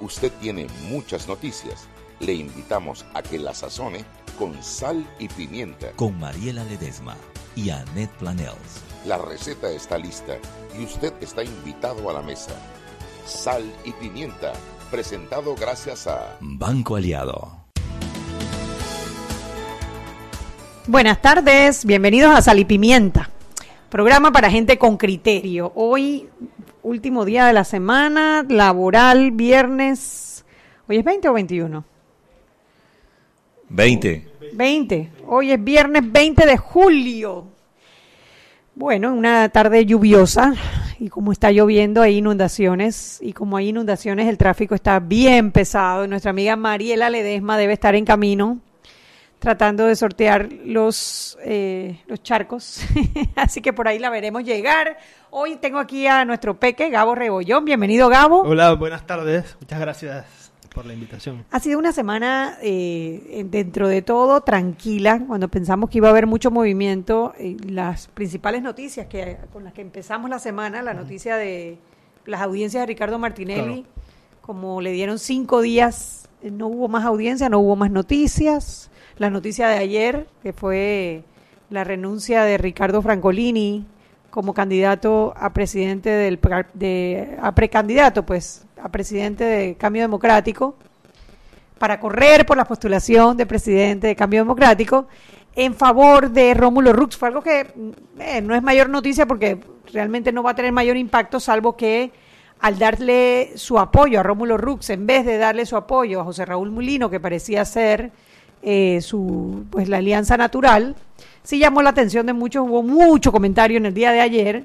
usted tiene muchas noticias. Le invitamos a que la sazone con sal y pimienta. Con Mariela Ledesma y Annette Planels. La receta está lista y usted está invitado a la mesa. Sal y pimienta, presentado gracias a Banco Aliado. Buenas tardes, bienvenidos a Sal y Pimienta, programa para gente con criterio. Hoy, último día de la semana, laboral, viernes. ¿Hoy es 20 o 21? 20. 20. Hoy es viernes 20 de julio. Bueno, una tarde lluviosa y como está lloviendo hay inundaciones y como hay inundaciones el tráfico está bien pesado. Nuestra amiga Mariela Ledesma debe estar en camino tratando de sortear los, eh, los charcos. Así que por ahí la veremos llegar. Hoy tengo aquí a nuestro peque, Gabo Rebollón. Bienvenido, Gabo. Hola, buenas tardes. Muchas gracias por la invitación. Ha sido una semana, eh, dentro de todo, tranquila. Cuando pensamos que iba a haber mucho movimiento, eh, las principales noticias que con las que empezamos la semana, la noticia de las audiencias de Ricardo Martinelli, Claro. como le dieron cinco días, eh, no hubo más audiencia, no hubo más noticias. La noticia de ayer, que fue la renuncia de Ricardo Francolini como candidato a presidente del de a precandidato pues a presidente de Cambio Democrático para correr por la postulación de presidente de Cambio Democrático en favor de Rómulo Rux. Fue algo que eh, no es mayor noticia porque realmente no va a tener mayor impacto, salvo que al darle su apoyo a Rómulo Rux, en vez de darle su apoyo a José Raúl Mulino, que parecía ser eh, su pues la alianza natural, sí llamó la atención de muchos, hubo mucho comentario en el día de ayer.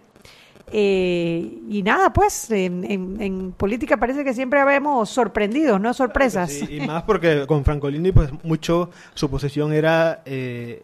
eh, y nada, pues en, en- en política parece que siempre vemos sorprendidos, no sorpresas. Sí, y más porque con Francolini, pues mucho su posición era eh,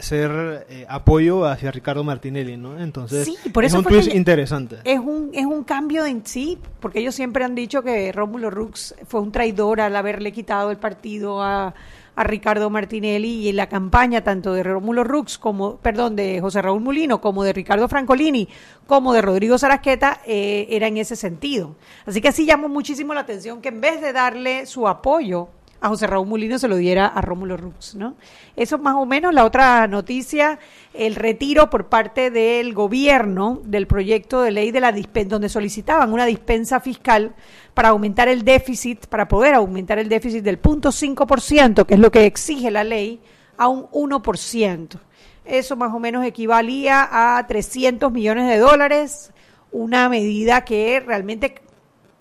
ser eh, apoyo hacia Ricardo Martinelli, ¿no? Entonces, Sí, por es eso un twist le- interesante. Es un, es un cambio en sí, porque ellos siempre han dicho que Rómulo Rux fue un traidor al haberle quitado el partido a, a Ricardo Martinelli y en la campaña tanto de Rómulo Rux como, perdón, de José Raúl Mulino, como de Ricardo Francolini, como de Rodrigo Sarasqueta, eh, era en ese sentido. Así que sí llamó muchísimo la atención que en vez de darle su apoyo a José Raúl Mulino se lo diera a Rómulo Rux, ¿no? Eso más o menos la otra noticia, el retiro por parte del gobierno del proyecto de ley de la donde solicitaban una dispensa fiscal para aumentar el déficit, para poder aumentar el déficit del punto 5%, que es lo que exige la ley, a un 1%. Eso más o menos equivalía a 300 millones de dólares, una medida que realmente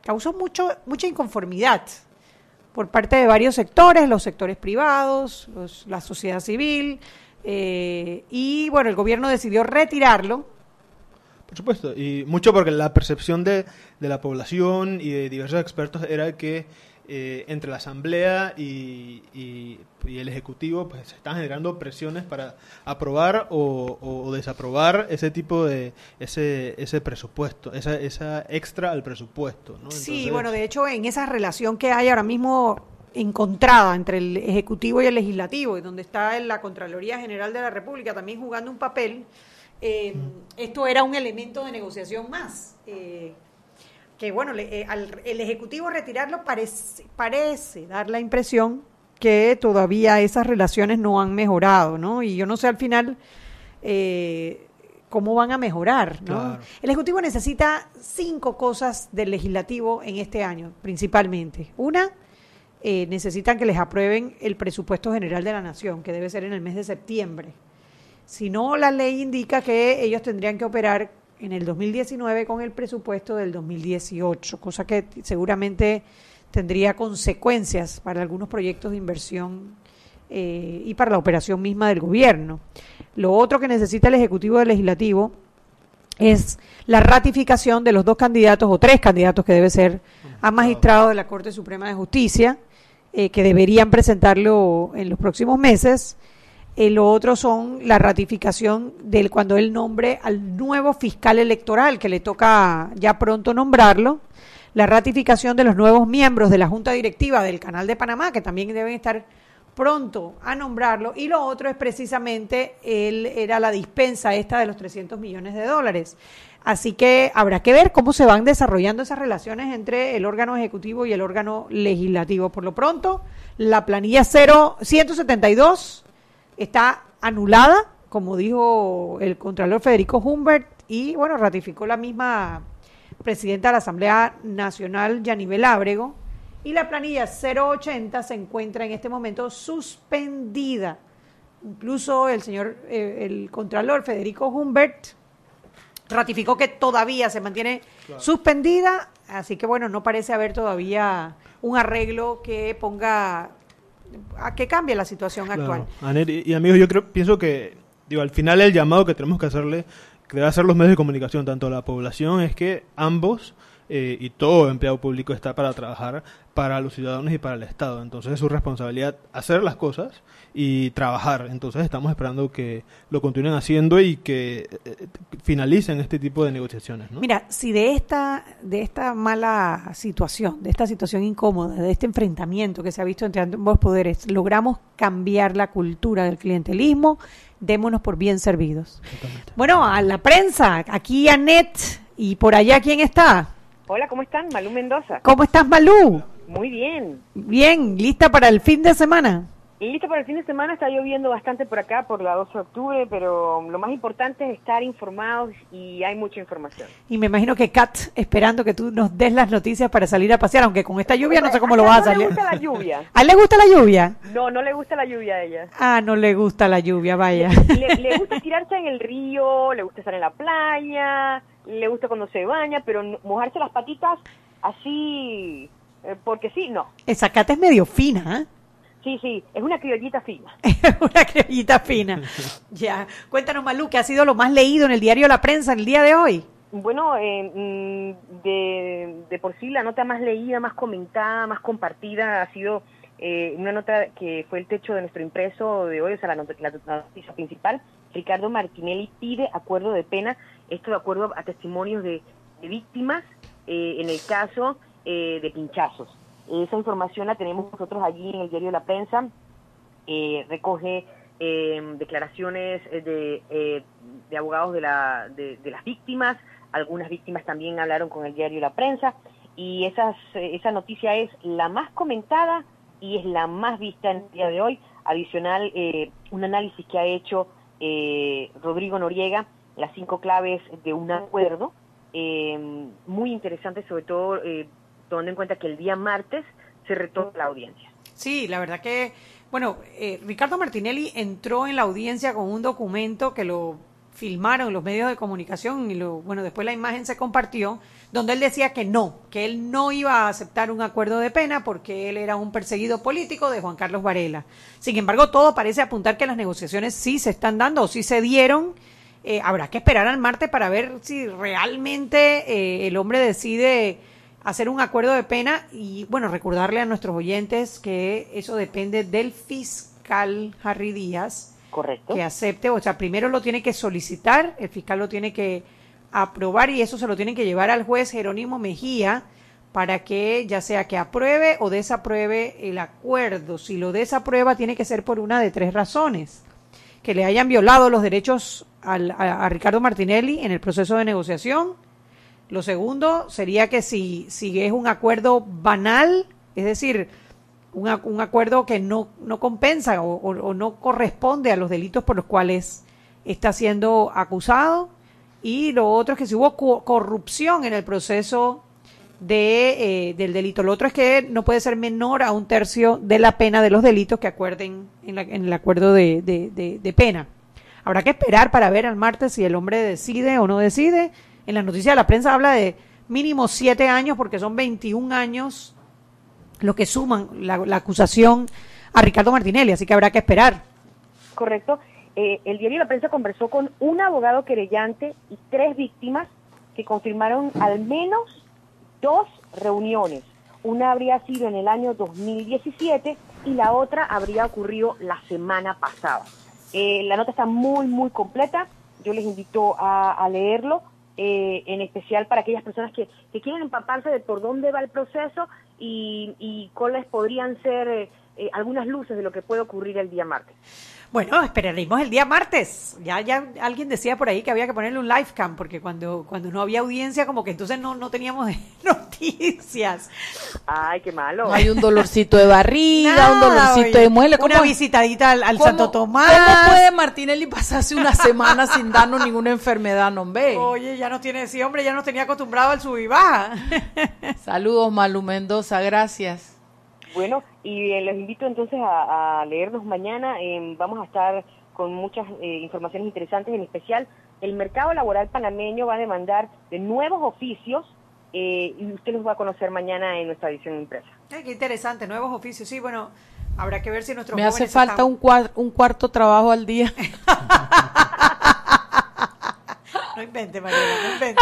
causó mucho mucha inconformidad por parte de varios sectores, los sectores privados, los- la sociedad civil, eh, y bueno, el gobierno decidió retirarlo. Por supuesto, y mucho porque la percepción de, de la población y de diversos expertos era que eh, entre la Asamblea y, y- y el Ejecutivo pues se están generando presiones para aprobar o, o desaprobar ese tipo de ese, ese presupuesto, esa, esa extra al presupuesto. ¿no? sí, bueno, de hecho, en esa relación que hay ahora mismo encontrada entre el Ejecutivo y el Legislativo, y donde está la Contraloría General de la República también jugando un papel, eh, esto era un elemento de negociación más. eh, que bueno, le- eh, al el Ejecutivo retirarlo parece, parece dar la impresión que todavía esas relaciones no han mejorado, ¿no? Y yo no sé al final eh, cómo van a mejorar, ¿no? Claro. El Ejecutivo necesita cinco cosas del Legislativo en este año, principalmente. Una, eh, necesitan que les aprueben el presupuesto general de la Nación, que debe ser en el mes de septiembre. Si no, la ley indica que ellos tendrían que operar en el 2019 con el presupuesto del 2018, cosa que seguramente tendría consecuencias para algunos proyectos de inversión eh, y para la operación misma del gobierno. Lo otro que necesita el Ejecutivo del Legislativo es la ratificación de los dos candidatos o tres candidatos que debe ser a magistrado de la Corte Suprema de Justicia, eh, que deberían presentarlo en los próximos meses. Eh, lo otro son la ratificación del cuando él nombre al nuevo fiscal electoral, que le toca ya pronto nombrarlo, la ratificación de los nuevos miembros de la Junta Directiva del Canal de Panamá, que también deben estar pronto a nombrarlo, y lo otro es precisamente, él era la dispensa esta de los 300 millones de dólares. Así que habrá que ver cómo se van desarrollando esas relaciones entre el órgano ejecutivo y el órgano legislativo. Por lo pronto, la planilla 0, 172 está anulada, como dijo el Contralor Federico Humbert, y bueno, ratificó la misma presidenta de la Asamblea Nacional, Yanibel Ábrego, y la planilla 080 se encuentra en este momento suspendida. Incluso el señor, eh, el Contralor Federico Humbert, ratificó que todavía se mantiene suspendida, así que bueno, no parece haber todavía un arreglo que ponga a que cambie la situación actual. y, amigos, yo creo, pienso que digo, al final el llamado que tenemos que hacerle, que debe hacer los medios de comunicación, tanto la población, es que ambos eh, y todo empleado público está para trabajar para los ciudadanos y para el Estado. Entonces es su responsabilidad hacer las cosas y trabajar. Entonces estamos esperando que lo continúen haciendo y que eh, finalicen este tipo de negociaciones. Mira, si de esta, de esta mala situación, de esta situación incómoda, de este enfrentamiento que se ha visto entre ambos poderes, logramos cambiar la cultura del clientelismo, démonos por bien servidos. Bueno, a la prensa, aquí Anet y por allá, ¿quién está? Hola, ¿cómo están? Malú Mendoza. ¿Cómo estás, Malú? Muy bien. Bien, ¿lista para el fin de semana? Lista para el fin de semana, está lloviendo bastante por acá, por la 12 de octubre, pero lo más importante es estar informados y hay mucha información. Y me imagino que Kat, esperando que tú nos des las noticias para salir a pasear, aunque con esta lluvia no sé cómo lo vas a salir. No le gusta la lluvia. ¿A él le gusta la lluvia? No, no le gusta la lluvia a ella. Ah, no le gusta la lluvia, vaya. Le, le gusta tirarse en el río, le gusta estar en la playa, le gusta cuando se baña, pero mojarse las patitas así, eh, porque sí, no. Esa cata es medio fina, ¿eh? Sí, sí, es una criollita fina. una criollita fina. ya. Cuéntanos, Malú, ¿qué ha sido lo más leído en el diario La Prensa en el día de hoy? Bueno, eh, mm, de, de, por sí la nota más leída, más comentada, más compartida ha sido eh, una nota que fue el techo de nuestro impreso de hoy, o sea, la, la noticia principal. Ricardo Martinelli pide acuerdo de pena esto de acuerdo a testimonios de, víctimas eh, en el caso eh, de pinchazos. Esa información la tenemos nosotros allí en el diario de la prensa. Eh, recoge declaraciones de, de, abogados de, la, de, las víctimas. Algunas víctimas también hablaron con el diario la prensa. Y esas, esa noticia es la más comentada y es la más vista en el día de hoy. Adicional, un análisis que ha hecho Rodrigo Noriega las cinco claves de un acuerdo, eh, muy interesante, sobre todo eh, tomando en cuenta que el día martes se retoma la audiencia. Sí, la verdad que, bueno, eh, Ricardo Martinelli entró en la audiencia con un documento que lo filmaron los medios de comunicación y lo, bueno, después la imagen se compartió, donde él decía que no, que él no iba a aceptar un acuerdo de pena porque él era un perseguido político de Juan Carlos Varela. Sin embargo, todo parece apuntar que las negociaciones sí se están dando o sí se dieron eh, habrá que esperar al martes para ver si realmente eh, el hombre decide hacer un acuerdo de pena y bueno, recordarle a nuestros oyentes que eso depende del fiscal Harry Díaz. Correcto. Que acepte, o sea, primero lo tiene que solicitar, el fiscal lo tiene que aprobar y eso se lo tiene que llevar al juez Jerónimo Mejía para que ya sea que apruebe o desapruebe el acuerdo. Si lo desaprueba tiene que ser por una de tres razones que le hayan violado los derechos a, Ricardo Martinelli en el proceso de negociación. Lo segundo sería que si, si es un acuerdo banal, es decir, un, un acuerdo que no, no compensa o, no corresponde a los delitos por los cuales está siendo acusado. Y lo otro es que si hubo corrupción en el proceso de, eh, del delito. Lo otro es que no puede ser menor a un tercio de la pena de los delitos que acuerden en, el acuerdo de, de, pena. Habrá que esperar para ver al martes si el hombre decide o no decide. En la noticia de la prensa habla de mínimo siete años porque son 21 años lo que suman la, acusación a Ricardo Martinelli, así que habrá que esperar. Correcto. Eh, el diario La Prensa conversó con un abogado querellante y tres víctimas que confirmaron al menos dos reuniones. Una habría sido en el año 2017 y la otra habría ocurrido la semana pasada. Eh, la nota está muy, muy completa. Yo les invito a, leerlo, eh, en especial para aquellas personas que, quieren empaparse de por dónde va el proceso y, cuáles podrían ser eh, algunas luces de lo que puede ocurrir el día martes. Bueno, esperaremos el día martes. Ya, ya alguien decía por ahí que había que ponerle un live cam, porque cuando, cuando no había audiencia, como que entonces no, no teníamos noticias. Ay, qué malo. Hay un dolorcito de barriga, Nada, un dolorcito oye. de muele. Una visitadita al, Santo Tomás. ¿Cómo puede Martinelli pasarse una semana sin darnos ninguna enfermedad, no ve? Oye, ya no tiene, sí, hombre, ya nos tenía acostumbrado al sub y baja. Saludos, Malu Mendoza, gracias. Bueno, y eh, los invito entonces a, a leernos mañana. eh, vamos a estar con muchas eh, informaciones interesantes, en especial el mercado laboral panameño va a demandar de nuevos oficios eh, y usted los va a conocer mañana en nuestra edición impresa. Ay, qué interesante, nuevos oficios. Sí, bueno, habrá que ver si nuestros Me hace falta están- un, cuar- un cuarto trabajo al día. No invente, Mariela, no invente.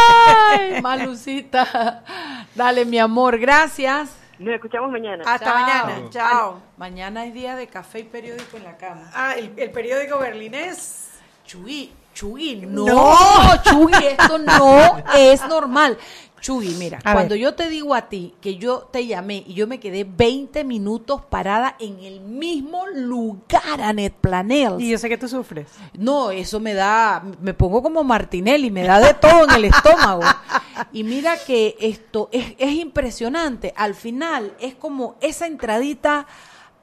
Ay, Malucita. Dale, mi amor, gracias. Nos escuchamos mañana. Hasta Chao. mañana. Chao. Mañana es día de café y periódico en la cama. Ah, el, el periódico berlinés. Chugui, Chugui, no, No. Chugui, esto no es normal. Chugui, mira, A cuando ver. yo te digo a ti que yo te llamé y yo me quedé 20 minutos parada en el mismo lugar, Anet Planels. Y yo sé que tú sufres. No, eso me da, me pongo como Martinelli, me da de todo en el estómago. Y mira que esto es, es impresionante. Al final es como esa entradita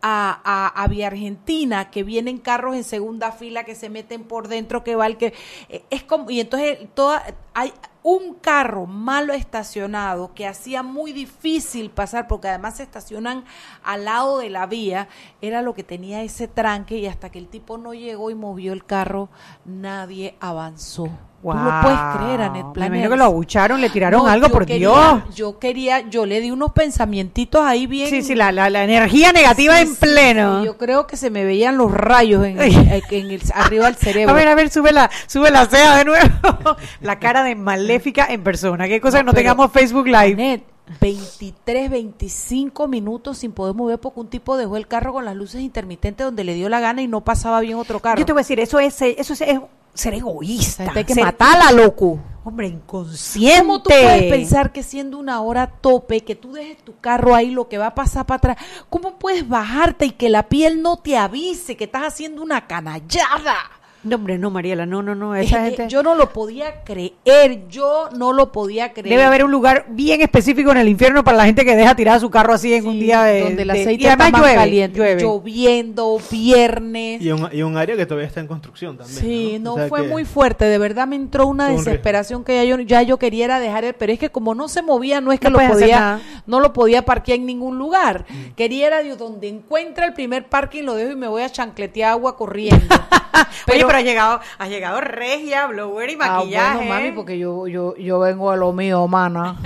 a, a, a Vía Argentina, que vienen carros en segunda fila que se meten por dentro, que va el que... eh, Es como, y entonces toda, hay un carro malo estacionado que hacía muy difícil pasar, porque además se estacionan al lado de la vía, era lo que tenía ese tranque y hasta que el tipo no llegó y movió el carro, nadie avanzó. Tú lo puedes creer, Anet Me Planels? imagino que lo abucharon, le tiraron No, algo, por quería- Dios. Yo quería, yo le di unos pensamientitos ahí bien. Sí, sí, la, la, la energía negativa Sí, en sí, pleno. sí, yo creo que se me veían los rayos en, el- en el, arriba del cerebro. A ver, a ver, sube la, sube la ceja de nuevo. la cara de maléfica en persona. Qué cosa No, que no tengamos Facebook Live. Anet, 23, 25 minutos sin poder mover porque un tipo dejó el carro con las luces intermitentes donde le dio la gana y no pasaba bien otro carro. Yo te voy a decir, eso es, eso es, es ser egoísta. Hay que ser- matarla, loco. Hombre, inconsciente. ¿Cómo tú puedes pensar que siendo una hora tope, que tú dejes tu carro ahí, lo que va a pasar para atrás, cómo puedes bajarte y que la piel no te avise que estás haciendo una canallada? No, hombre, no, Mariela, no, no, no. Es Esa gente... Yo no lo podía creer, yo no lo podía creer. Debe haber un lugar bien específico en el infierno para la gente que deja tirada su carro así en un día de. donde el de- aceite y además más llueve, caliente, llueve. lloviendo, viernes. Y un, y un área que todavía está en construcción también. Sí, no, O sea fue que- muy fuerte, de verdad me entró una un desesperación que ya yo, ya yo quería era dejar el, pero es que como no se movía, no es que No lo podía, no lo podía parquear en ningún lugar. Mm. Quería era de donde encuentra el primer parking lo dejo y me voy a chancletear agua corriendo. Oye, pero ha llegado, ha llegado regia, blower y maquillaje. Ah, bueno, mami, porque yo, yo, yo vengo a lo mío, mana.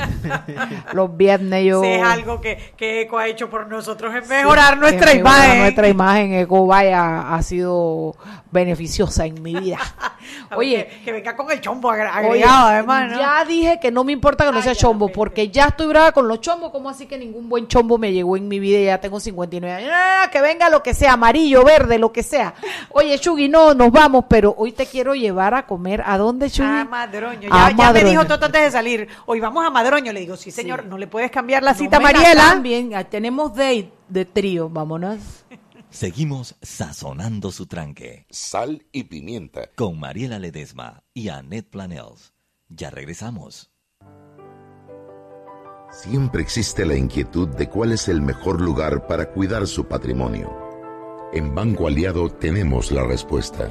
Los viernes yo... Si es algo que, que Eco ha hecho por nosotros es mejorar nuestra imagen. Nuestra imagen, Eco, vaya, ha sido beneficiosa en mi vida. Oye, que, que venga con el chombo agra- Oye, agregado, además, ¿no? Ya dije que no me importa que no Ay, sea chombo, porque ya estoy brava con los chombos. ¿Cómo así que ningún buen chombo me llegó en mi vida y ya tengo 59 años? Ah, que venga lo que sea, amarillo, verde, lo que sea. Oye, Chugi, no, nos vamos, pero hoy te quiero llevar a comer. ¿A dónde, Chugi? A Madroño. A Ya, ya me dijo Toto antes de salir. Hoy vamos a Madroño. Le digo, sí, señor, no le puedes cambiar la No cita, la Mariela. cambien, ah, tenemos date de trío, vámonos. Seguimos sazonando su tranque Sal y pimienta. con Mariela Ledesma y Annette Planels. Ya regresamos. Siempre existe la inquietud de cuál es el mejor lugar para cuidar su patrimonio. En Banco Aliado tenemos la respuesta.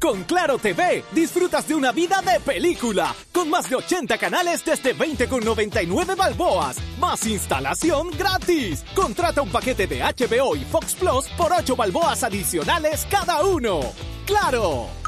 Con Claro TV disfrutas de una vida de película, con más de 80 canales desde 20,99 balboas, más instalación gratis. Contrata un paquete de HBO y Fox Plus por 8 balboas adicionales cada uno. ¡Claro!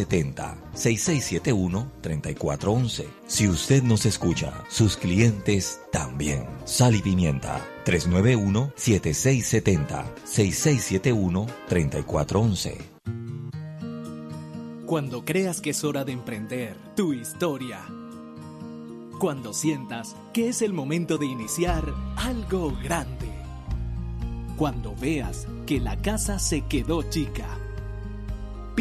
391-7670-6671-3411. Si usted nos escucha, sus clientes también. Sal y Pimienta 391-7670-6671-3411. Cuando creas que es hora de emprender tu historia. Cuando sientas que es el momento de iniciar algo grande. Cuando veas que la casa se quedó chica.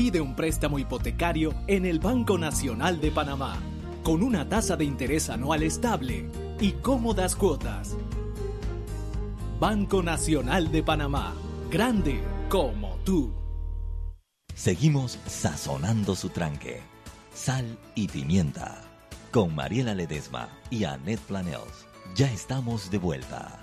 Pide un préstamo hipotecario en el Banco Nacional de Panamá, con una tasa de interés anual estable y cómodas cuotas. Banco Nacional de Panamá, grande como tú. Seguimos sazonando su tranque. Sal y pimienta. Con Mariela Ledesma y Annette Planels. Ya estamos de vuelta.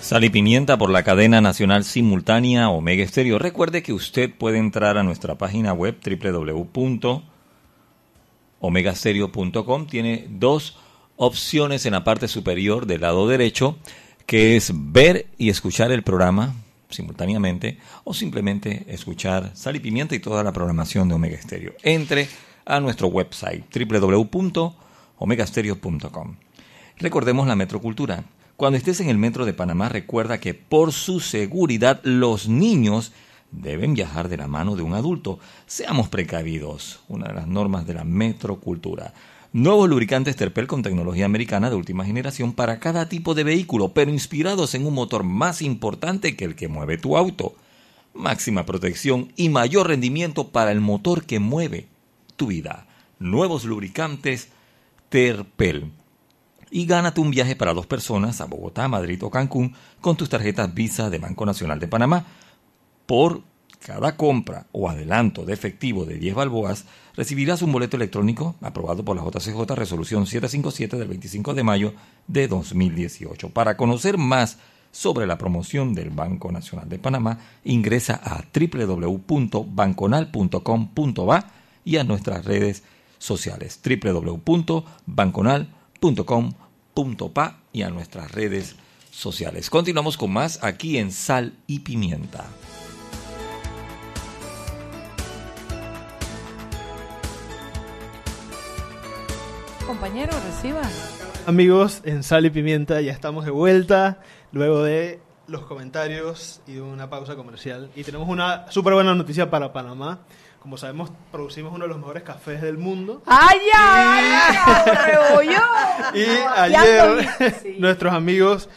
Sal y pimienta por la cadena nacional simultánea Omega Estéreo. Recuerde que usted puede entrar a nuestra página web www.omegastereo.com. Tiene dos opciones en la parte superior del lado derecho, que es ver y escuchar el programa simultáneamente o simplemente escuchar Sal y Pimienta y toda la programación de Omega Stereo. Entre a nuestro website www.omegastereo.com. Recordemos la metrocultura. Cuando estés en el metro de Panamá, recuerda que por su seguridad los niños deben viajar de la mano de un adulto. Seamos precavidos, una de las normas de la metrocultura. Nuevos lubricantes Terpel con tecnología americana de última generación para cada tipo de vehículo, pero inspirados en un motor más importante que el que mueve tu auto. Máxima protección y mayor rendimiento para el motor que mueve tu vida. Nuevos lubricantes Terpel. Y gánate un viaje para dos personas a Bogotá, Madrid o Cancún con tus tarjetas Visa de Banco Nacional de Panamá. Por cada compra o adelanto de efectivo de 10 balboas, recibirás un boleto electrónico aprobado por la JCJ Resolución 757 del 25 de mayo de 2018. Para conocer más sobre la promoción del Banco Nacional de Panamá, ingresa a www.banconal.com.ba y a nuestras redes sociales y a nuestras redes sociales. Continuamos con más aquí en Sal y Pimienta. Compañero, reciba. Amigos, en Sal y Pimienta ya estamos de vuelta luego de los comentarios y de una pausa comercial. Y tenemos una súper buena noticia para Panamá. Como sabemos, producimos uno de los mejores cafés del mundo. ¡Ay, ya! ¡Rebollo! Y ayer nuestros amigos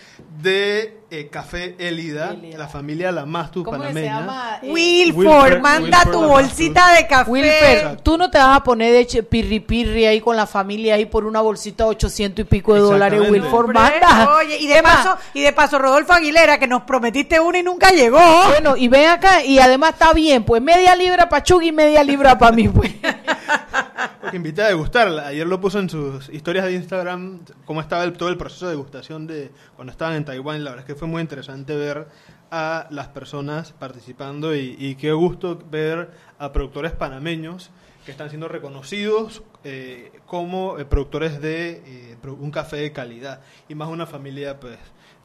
de eh, Café Elida, Elida. la familia La Mastu ¿Cómo que se panameña. llama? Wilford, Wilford, manda Wilford tu bolsita de café. Wilfer, tú no te vas a poner de pirri pirri ahí con la familia ahí por una bolsita de 800 y pico de dólares. Wilford, manda. Oye, y de, paso, y de paso, Rodolfo Aguilera, que nos prometiste uno y nunca llegó. Bueno, y ven acá, y además está bien, pues media libra para Chugi y media libra para mí, pues. Porque invité a degustarla. Ayer lo puso en sus historias de Instagram cómo estaba el- todo el proceso de degustación de cuando estaban en Taiwán. La verdad es que fue muy interesante ver a las personas participando y, y qué gusto ver a productores panameños que están siendo reconocidos eh, como eh, productores de eh, un café de calidad y más una familia pues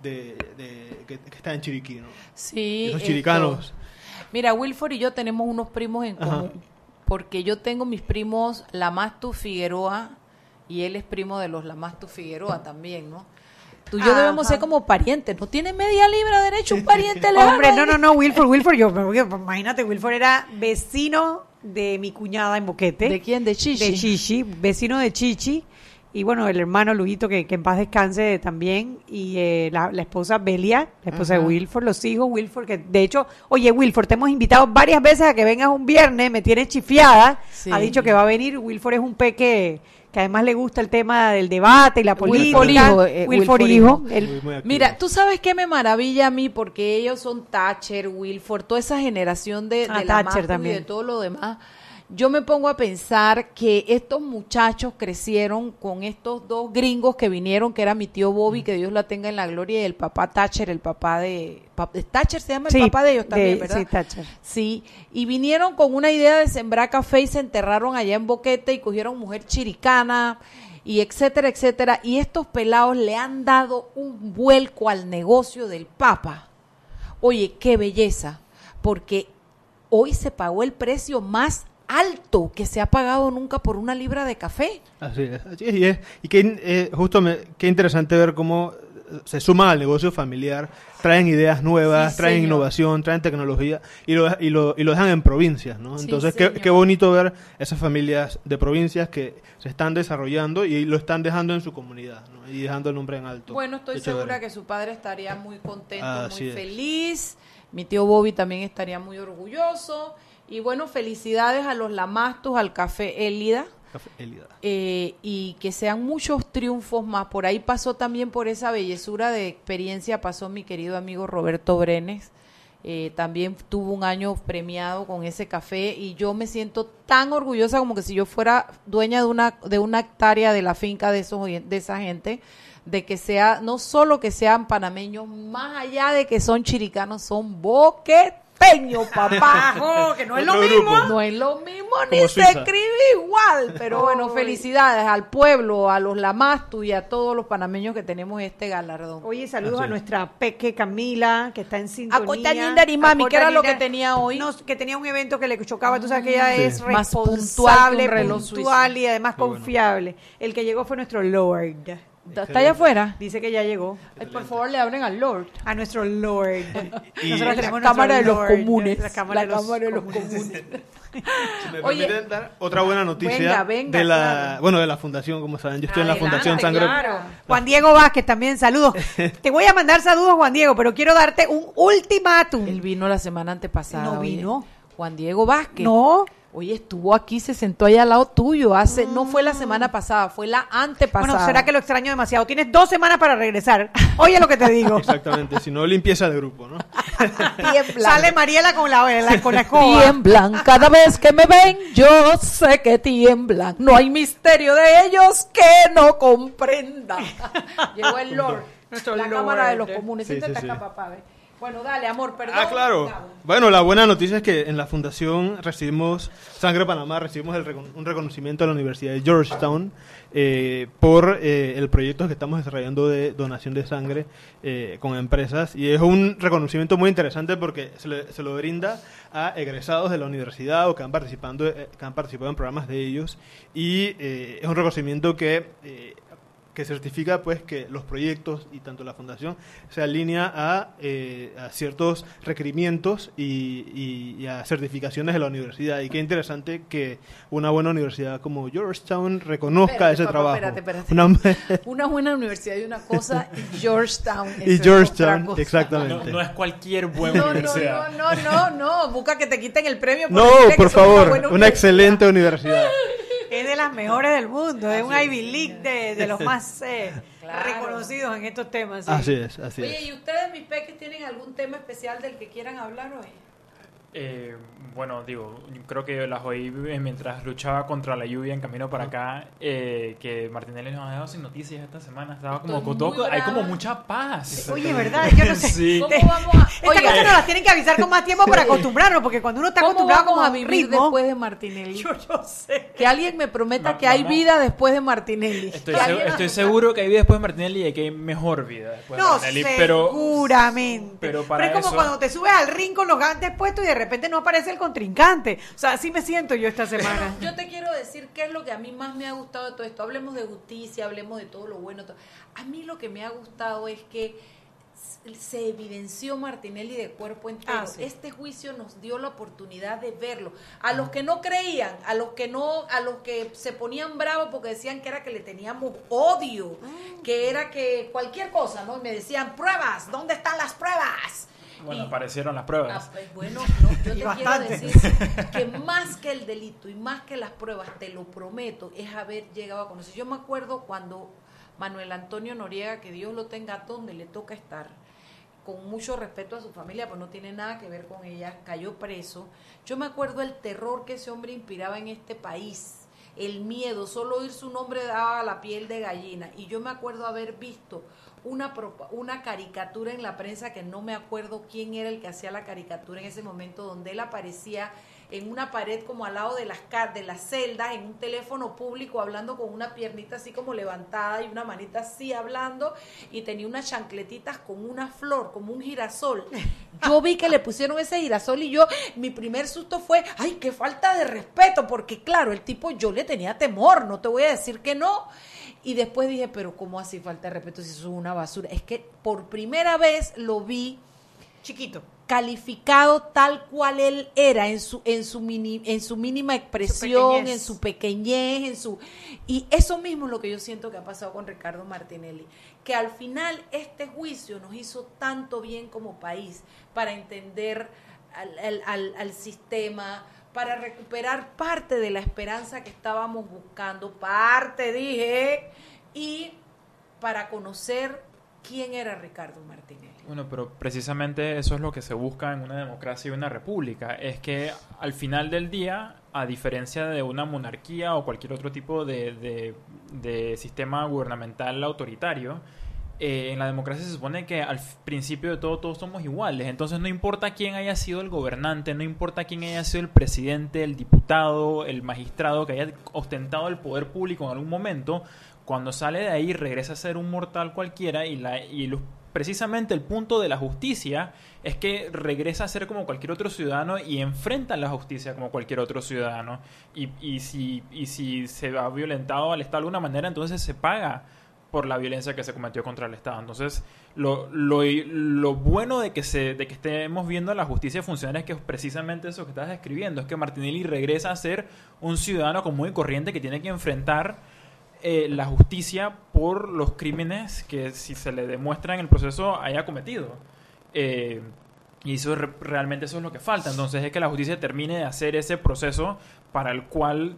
de, de- que, que está en Chiriquí, ¿no? Sí. Esos esto- chiricanos. Mira, Wilford y yo tenemos unos primos en Ajá. Porque yo tengo mis primos Lamastu Figueroa y él es primo de los Lamastu Figueroa también, ¿no? Tú y yo Ajá. debemos ser como parientes. ¿No tiene media libra derecho un pariente lejano Hombre, no, no, no, Wilford, Wilford, yo, imagínate, Wilford era vecino de mi cuñada en Boquete. ¿De quién? De Chichi. De Chichi, vecino de Chichi. Y bueno, el hermano Lujito, que, que en paz descanse también. Y eh, la, la esposa Belia, la esposa de. Wilford, los hijos Wilford, que de hecho, oye, Wilford, te hemos invitado varias veces a que vengas un viernes, me tienes chifiada. Sí. Ha dicho que va a venir. Wilford es un peque que además le gusta el tema del debate y la política. Wilford Hijo, eh, Wilford Wilford Hijo. Hijo. el-. Mira, tú sabes qué me maravilla a mí porque ellos son Thatcher, Wilford, toda esa generación de, de Ah, la Thatcher y también. de todo lo demás. Yo me pongo a pensar que estos muchachos crecieron con estos dos gringos que vinieron, que era mi tío Bobby, que Dios la tenga en la gloria, y el papá Thatcher, el papá de... Thatcher se llama el Sí, papá de ellos también, de- ¿verdad? sí, Thatcher. Sí, y vinieron con una idea de sembrar café y se enterraron allá en Boquete y cogieron mujer chiricana y etcétera, etcétera. Y estos pelados le han dado un vuelco al negocio del Papa. Oye, qué belleza, porque hoy se pagó el precio más alto que se ha pagado nunca por una libra de café. Así es, así es, y, es- y qué, eh, justo me- qué interesante ver cómo eh, se suman al negocio familiar, traen ideas nuevas, Sí, traen señor. innovación, traen tecnología y lo, y lo, y lo dejan en provincias, ¿no? Sí, Entonces, qué, qué bonito ver esas familias de provincias que se están desarrollando y lo están dejando en su comunidad, ¿no? Y dejando el nombre en alto. Bueno, estoy segura que su padre estaría muy contento, Así muy es. feliz. Mi tío Bobby también estaría muy orgulloso. Y bueno, felicidades a los Lamastos, al Café Élida. Café Elida. eh, y que sean muchos triunfos más. Por ahí pasó también por esa bellezura de experiencia, pasó mi querido amigo Roberto Brenes. eh, también tuvo un año premiado con ese café y yo me siento tan orgullosa como que si yo fuera dueña de una de una hectárea de la finca de esos de esa gente de que sea no solo que sean panameños más allá de que son chiricanos son boqueteños papá Ajo, que no es lo mismo. grupo. no es lo mismo ni se escribe igual, pero bueno, felicidades al pueblo, a los Lamastu y a todos los panameños que tenemos este galardón. Oye, saludos Así a es. nuestra peque Camila, que está en sintonía. Cotañinda y mami, A ¿qué era lo que tenía hoy? No, que tenía un evento que le chocaba. Tú sabes que ella Sí. es Más puntual que un responsable, reloj puntual y además Qué bueno. confiable. El que llegó fue nuestro Lord. ¿Está allá afuera? Dice que ya llegó. Ay, por favor, le abren al Lord. A nuestro Lord. Y- Nosotros La tenemos Cámara de los Lord, Comunes. La Cámara, La de, los Cámara de los Comunes. Comunes. Si me Oye. permiten dar otra buena noticia Venga, venga, de la, claro. bueno, de la fundación, como saben, yo estoy en la Fundación Sangre claro. Juan Diego Vázquez también, saludos. Te voy a mandar saludos, Juan Diego, pero quiero darte un ultimátum. Él vino la semana antepasada. No oye. vino. Juan Diego Vázquez. No. Oye, estuvo aquí, se sentó allá al lado tuyo. Hace, no fue la semana pasada, fue la antepasada. Bueno, será que lo extraño demasiado. Tienes dos semanas para regresar. Oye lo que te digo. Exactamente, si no limpieza de grupo, ¿no? Sale Mariela con la, la- con la escoba. Tiemblan, cada vez que me ven, yo sé que tiemblan. No hay misterio de ellos que no comprenda. Llegó el Lord, Nuestro la Lord. Cámara de los Comunes. Sí, Siéntate sí, acá, sí. papá. Bueno, dale, amor, perdón. Ah, claro. Bueno, la buena noticia es que en la fundación recibimos, Sangre Panamá, recibimos el un reconocimiento de la Universidad de Georgetown eh, por eh, el proyecto que estamos desarrollando de donación de sangre eh, con empresas. Y es un reconocimiento muy interesante porque se, le- se lo brinda a egresados de la universidad o que han, participando, que han participado en programas de ellos. Y es un reconocimiento que... que certifica pues que los proyectos y tanto la fundación se alinea a, eh, a ciertos requerimientos y, y- y a certificaciones de la universidad y qué interesante que una buena universidad como Georgetown reconozca Espérate, ese papá, trabajo espérate, espérate. Una- Una buena universidad y una cosa, y Georgetown. y Georgetown otra cosa. exactamente No, no es cualquier buena No, universidad. no, no, no, no, busca que te quiten el premio. no, por favor una excelente universidad Es de las mejores del mundo. Es un Ivy League de, de los más eh, Claro. reconocidos en estos temas. sí. así es así Oye, es ¿y ustedes, mis peques, tienen algún tema especial del que quieran hablar hoy? Eh, bueno, digo, creo que las oí eh, mientras luchaba contra la lluvia en camino para acá, eh, que Martinelli nos ha dado sin noticias esta semana. Estaba como Estoy hay como mucha paz. Oye, ¿verdad? Yo no sé. Sí. ¿Cómo vamos a...? Estas cosas nos las tienen que avisar con más tiempo para acostumbrarnos, porque cuando uno está ¿cómo acostumbrado como a vivir ritmo, después de Martinelli? yo, yo sé. Que alguien me prometa que hay vida después de Martinelli. Estoy, seguro que hay vida después de Martinelli y que hay mejor vida después de No, Martinelli. Pero seguramente. pero para es como eso- cuando te subes al ring con los gantes puestos y de repente no aparece el contrincante. O sea, así me siento yo esta semana. Yo te quiero decir qué es lo que a mí más me ha gustado de todo esto. Hablemos de justicia, hablemos de todo lo bueno. todo. A mí lo que me ha gustado es que se evidenció Martinelli de cuerpo entero. Ah, sí. Este juicio nos dio la oportunidad de verlo. A los que no creían, a los que no, a los que se ponían bravos porque decían que era que le teníamos odio, Ah. que era que cualquier cosa, ¿no? Y me decían, pruebas, ¿dónde están las pruebas? Bueno, Y- aparecieron las pruebas. Ah, pues, bueno, no, yo te quiero decir que más que el delito y más que las pruebas, te lo prometo, es haber llegado a conocer. Yo me acuerdo cuando Manuel Antonio Noriega, que Dios lo tenga donde le toca estar, con mucho respeto a su familia, pues no tiene nada que ver con ella, cayó preso. Yo me acuerdo el terror que ese hombre inspiraba en este país, el miedo, solo oír su nombre daba la piel de gallina. Y yo me acuerdo haber visto una, una caricatura en la prensa que no me acuerdo quién era el que hacía la caricatura en ese momento, donde él aparecía en una pared como al lado de las, de celdas, en un teléfono público, hablando con una piernita así como levantada y una manita así hablando, y tenía unas chancletitas con una flor, como un girasol. Yo vi que le pusieron ese girasol y yo, mi primer susto fue, ay, qué falta de respeto, porque claro, el tipo yo le tenía temor, no te voy a decir que no. Y después dije, pero ¿cómo así falta de respeto si eso es una basura? Es que por primera vez lo vi Chiquito. calificado tal cual él era en su en su mini, en su mínima expresión, en su pequeñez, en su y eso mismo es lo que yo siento que ha pasado con Ricardo Martinelli, que al final este juicio nos hizo tanto bien como país para entender al, al- al- al sistema, para recuperar parte de la esperanza que estábamos buscando, parte dije, y para conocer quién era Ricardo Martinelli. Bueno, pero precisamente eso es lo que se busca en una democracia y una república. Es que al final del día, a diferencia de una monarquía o cualquier otro tipo de, de- sistema gubernamental autoritario, eh, en la democracia se supone que al principio de todo todos somos iguales. Entonces no importa quién haya sido el gobernante, no importa quién haya sido el presidente, el diputado, el magistrado que haya ostentado el poder público en algún momento, cuando sale de ahí regresa a ser un mortal cualquiera y, la, y los- precisamente el punto de la justicia es que regresa a ser como cualquier otro ciudadano y enfrenta la justicia como cualquier otro ciudadano. Y, y, si, y si se ha violentado al Estado de alguna manera, entonces se paga por la violencia que se cometió contra el Estado. Entonces, lo, lo, bueno de que, se, de que estemos viendo la justicia funcionar es que es precisamente eso que estás describiendo, es que Martinelli regresa a ser un ciudadano común y corriente que tiene que enfrentar eh, la justicia por los crímenes que si se le demuestra en el proceso haya cometido. Eh, y eso re- realmente eso es lo que falta. Entonces es que la justicia termine de hacer ese proceso para el cual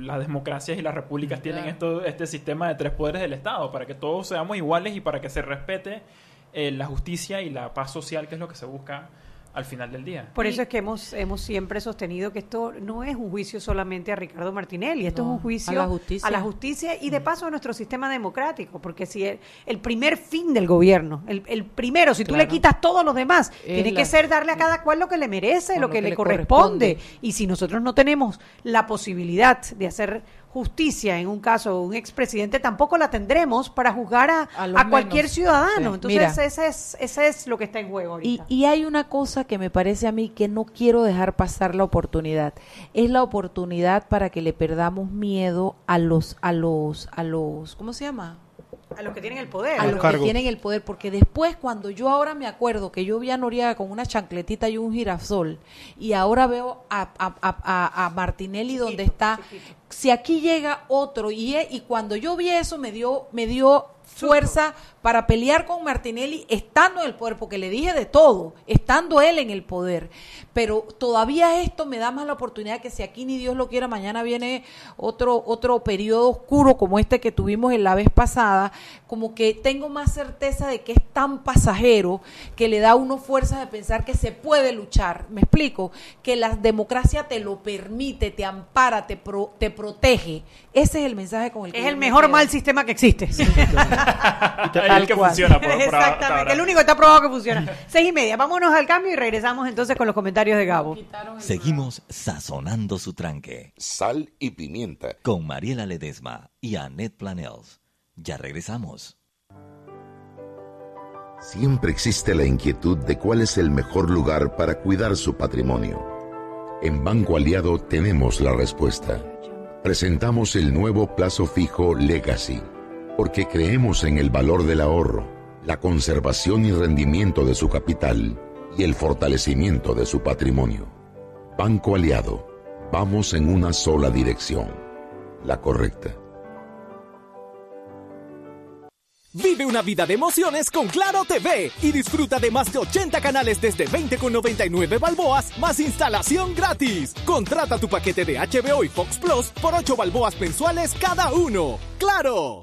las democracias y las repúblicas tienen esto, este sistema de tres poderes del Estado, para que todos seamos iguales y para que se respete eh, la justicia y la paz social, que es lo que se busca al final del día. Por eso es que hemos, hemos siempre sostenido que esto no es un juicio solamente a Ricardo Martinelli, esto No, es un juicio a la justicia. a la justicia y de paso a nuestro sistema democrático, porque si el, el primer fin del gobierno, el, el primero, si tú le quitas todos los demás, Es tiene la- que ser darle a cada cual lo que le merece, lo lo que, que le le corresponde. corresponde. Y si nosotros no tenemos la posibilidad de hacer justicia en un caso de un expresidente, tampoco la tendremos para juzgar a, A cualquier menos. ciudadano. Sí. Entonces, Mira. ese es, ese es lo que está en juego Y, ahorita. y hay una cosa que me parece a mí que no quiero dejar pasar la oportunidad. Es la oportunidad para que le perdamos miedo a los, a los, a los, ¿cómo se llama? A los que tienen el poder. a los los que tienen el poder, porque después cuando yo ahora me acuerdo que yo vi a Noriega con una chancletita y un girasol, y ahora veo a, a- a- Martinelli donde está, si aquí llega otro, y, e- y cuando yo vi eso me dio, me dio fuerza para pelear con Martinelli estando en el poder, porque le dije de todo, estando él en el poder. Pero todavía esto me da más la oportunidad que si aquí ni Dios lo quiera, mañana viene otro, otro periodo oscuro como este que tuvimos en la vez pasada, como que tengo más certeza de que es tan pasajero que le da a uno fuerza de pensar que se puede luchar. Me explico, que la democracia te lo permite, te ampara, te, pro- te protege. Ese es el mensaje con el que Es el me mejor mal sistema que existe. Es el que cual. funciona por, por Exactamente, ahora. el único que está probado que funciona. Seis y media, vámonos al cambio y regresamos entonces con los comentarios de Gabo. Seguimos sazonando su tranque Sal y pimienta. con Mariela Ledesma y Annette Planels. Ya regresamos. Siempre existe la inquietud de cuál es el mejor lugar para cuidar su patrimonio. En Banco Aliado tenemos la respuesta. Presentamos el nuevo plazo fijo Legacy, porque creemos en el valor del ahorro, la conservación y rendimiento de su capital y el fortalecimiento de su patrimonio. Banco Aliado, vamos en una sola dirección, la correcta. Vive una vida de emociones con Claro TV y disfruta de más de 80 canales desde 20,99 balboas más instalación gratis. Contrata tu paquete de HBO y Fox Plus por 8 balboas mensuales cada uno. ¡Claro!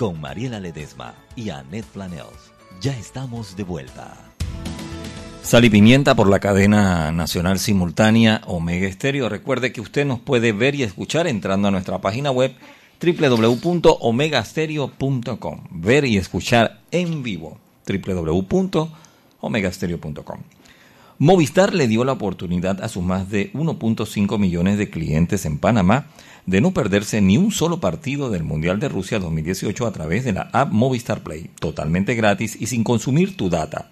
Con Mariela Ledesma y Annette Planels. Ya estamos de vuelta. Sal y pimienta por la cadena nacional simultánea Omega Estéreo. Recuerde que usted nos puede ver y escuchar entrando a nuestra página web www.omegastereo.com. Ver y escuchar en vivo. www.omegastereo.com. Movistar le dio la oportunidad a sus más de 1.5 millones de clientes en Panamá de no perderse ni un solo partido del Mundial de Rusia 2018 a través de la app Movistar Play, totalmente gratis y sin consumir tu data.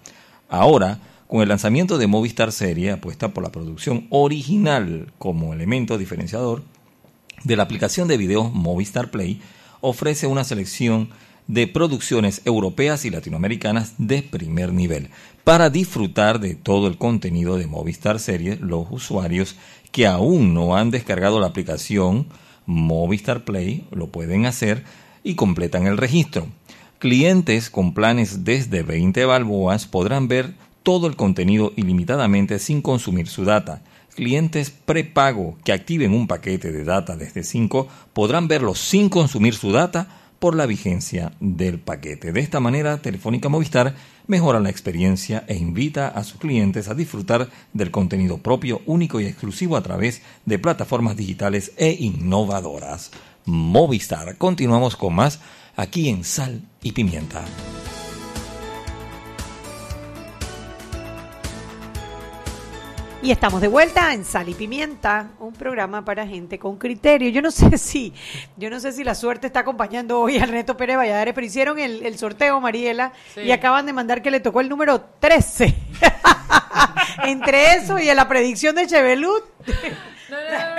Ahora, con el lanzamiento de Movistar Serie, apuesta por la producción original como elemento diferenciador, de la aplicación de video Movistar Play ofrece una selección de producciones europeas y latinoamericanas de primer nivel. Para disfrutar de todo el contenido de Movistar Series, los usuarios que aún no han descargado la aplicación Movistar Play lo pueden hacer y completan el registro. Clientes con planes desde 20 balboas podrán ver todo el contenido ilimitadamente sin consumir su data clientes prepago que activen un paquete de data desde 5 podrán verlo sin consumir su data por la vigencia del paquete. De esta manera, Telefónica Movistar mejora la experiencia e invita a sus clientes a disfrutar del contenido propio, único y exclusivo a través de plataformas digitales e innovadoras. Movistar. Continuamos con más aquí en Sal y Pimienta. Y estamos de vuelta en Sal y Pimienta, un programa para gente con criterio. Yo no sé si, yo no sé si la suerte está acompañando hoy al Reto Pérez Valladares, pero hicieron el, el sorteo, Mariela, Sí. y acaban de mandar que le tocó el número 13. Entre eso y en la predicción de Chevelut.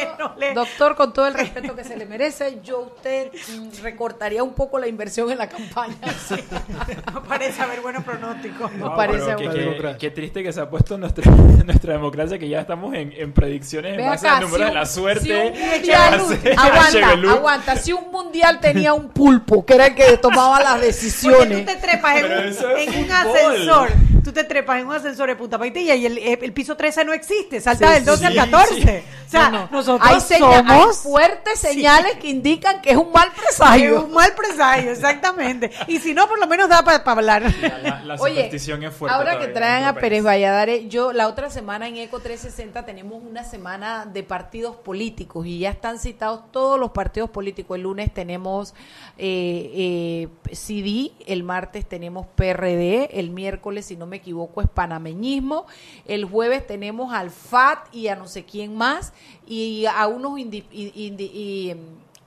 que no le- Doctor, con todo el respeto que se le merece, yo a usted mm, recortaría un poco la inversión en la campaña. No parece haber buenos pronósticos. No No, parece pero qué, triste que se ha puesto nuestra, nuestra democracia, que ya estamos en, en predicciones Ve en base acá, al número si de la suerte. si un que mundial- hace aguanta, aguanta. Si un mundial tenía un pulpo, que era el que tomaba las decisiones. tú te trepas en, un, en ascensor. Tú te trepas en un ascensor de Punta Paitilla y el, el piso 13 no existe. Salta Sí, del 12 al sí, 14. sí. O sea, No, no. nosotros hay, somos fuertes señales que indican que es un mal presagio. un mal presagio, exactamente. Y si no, por lo menos da para hablar. La, la Oye, superstición es fuerte. ahora que traen en a Pérez. Valladares, yo la otra semana en Eco 360 tenemos una semana de partidos políticos y ya están citados todos los partidos políticos. El lunes tenemos eh, eh, CD, el martes tenemos PRD, el miércoles, si no me equivoco, es panameñismo, el jueves tenemos al FAT y a no sé quién más y a unos indi- indi- y,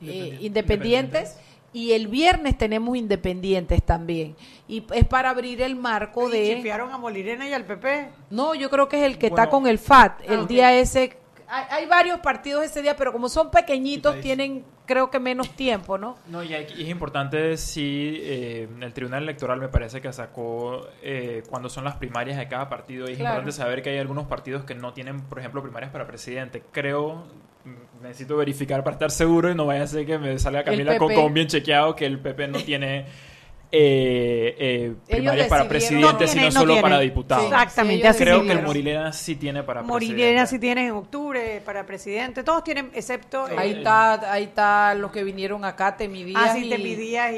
eh, independientes. Y el viernes tenemos independientes también. Y es para abrir el marco Y de... chifiaron a Molirena y al PP. No, yo creo que es el que Bueno. está con el FAT. El Ah, ok. día ese... Hay, hay varios partidos ese día, pero como son pequeñitos, tienen creo que menos tiempo, ¿no? No, y, es importante, sí, eh, el Tribunal Electoral me parece que sacó eh, cuando son las primarias de cada partido. Y es Claro. importante saber que hay algunos partidos que no tienen, por ejemplo, primarias para presidente. Creo, necesito verificar para estar seguro y no vaya a ser que me salga Camila con bien chequeado que el PP no tiene eh, eh, primarias para decidieron- presidente, No sino no solo tiene. para diputados. Exactamente, ellos así Creo sí, que el. Morilena sí tiene para Morilena presidente. sí tiene en octubre para presidente, todos tienen, excepto Ahí está, ahí está los que vinieron acá, Temi Díaz Ah, sí, y,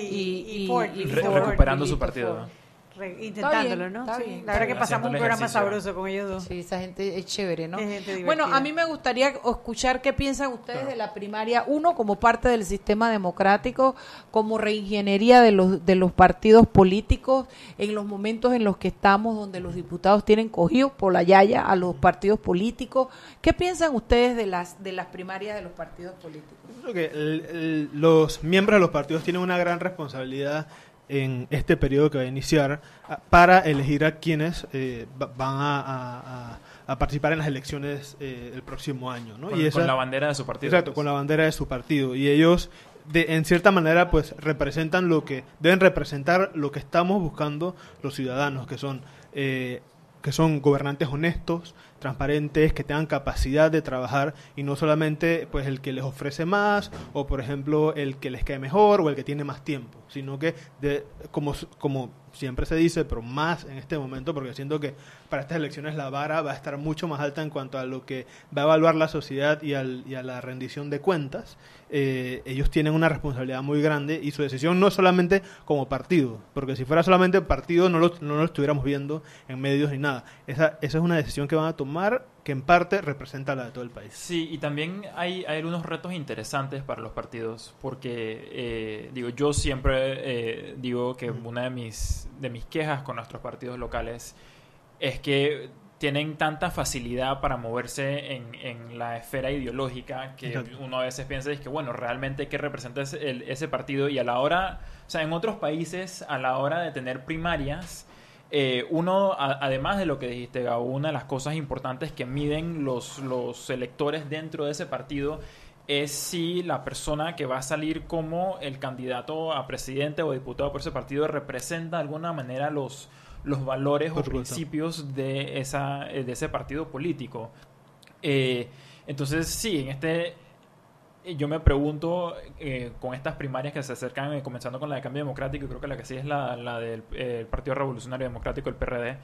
y- y Ford, y Re- Ford, recuperando y su partido. Ford. Re- intentándolo, ¿no? está Sí, bien, la verdad que pasamos un programa sabroso con ellos dos. Sí, esa gente es chévere, ¿no? Es gente Bueno, a mí me gustaría escuchar qué piensan ustedes de la primaria, uno como parte del sistema democrático, como reingeniería de los de los partidos políticos en los momentos en los que estamos donde los diputados tienen cogidos por la yaya a los partidos políticos. ¿Qué piensan ustedes de las de las primarias de los partidos políticos? Creo que el- el- los miembros de los partidos tienen una gran responsabilidad en este periodo que va a iniciar a- para elegir a quienes eh, va- van a, a- a- a participar en las elecciones eh, el próximo año. ¿no? Con, y esa- con la bandera de su partido. Exacto, pues. con la bandera de su partido. Y ellos, de, en cierta manera, pues representan lo que, deben representar lo que estamos buscando los ciudadanos, que son, eh, que son gobernantes honestos, transparentes, que tengan capacidad de trabajar y no solamente pues el que les ofrece más o por ejemplo el que les cae mejor o el que tiene más tiempo, sino que de, como, como siempre se dice, pero más en este momento, porque siento que para estas elecciones la vara va a estar mucho más alta en cuanto a lo que va a evaluar la sociedad y, al- y a la rendición de cuentas. Eh, ellos tienen una responsabilidad muy grande y su decisión no es solamente como partido, porque si fuera solamente partido no lo, no lo estuviéramos viendo en medios ni nada. Esa, esa es una decisión que van a tomar que en parte representa la de todo el país. Sí, y también hay, hay algunos retos interesantes para los partidos, porque eh, digo, yo siempre eh, digo que una de mis, de mis quejas con nuestros partidos locales es que tienen tanta facilidad para moverse en, en la esfera ideológica que Exacto. uno a veces piensa es que, bueno, realmente qué representa ese, el- ese partido y a la hora, o sea, en otros países, a la hora de tener primarias, eh, uno, a- además de lo que dijiste, Gabo, una de las cosas importantes que miden los, los electores dentro de ese partido es si la persona que va a salir como el candidato a presidente o diputado por ese partido representa de alguna manera los, los valores Por o supuesto. principios de, esa, eh, de ese partido político. Eh, entonces, sí, en este yo me pregunto eh, con estas primarias que se acercan, eh, comenzando con la de Cambio Democrático, y creo que la que sí es la, la del eh, Partido Revolucionario Democrático, el PRD,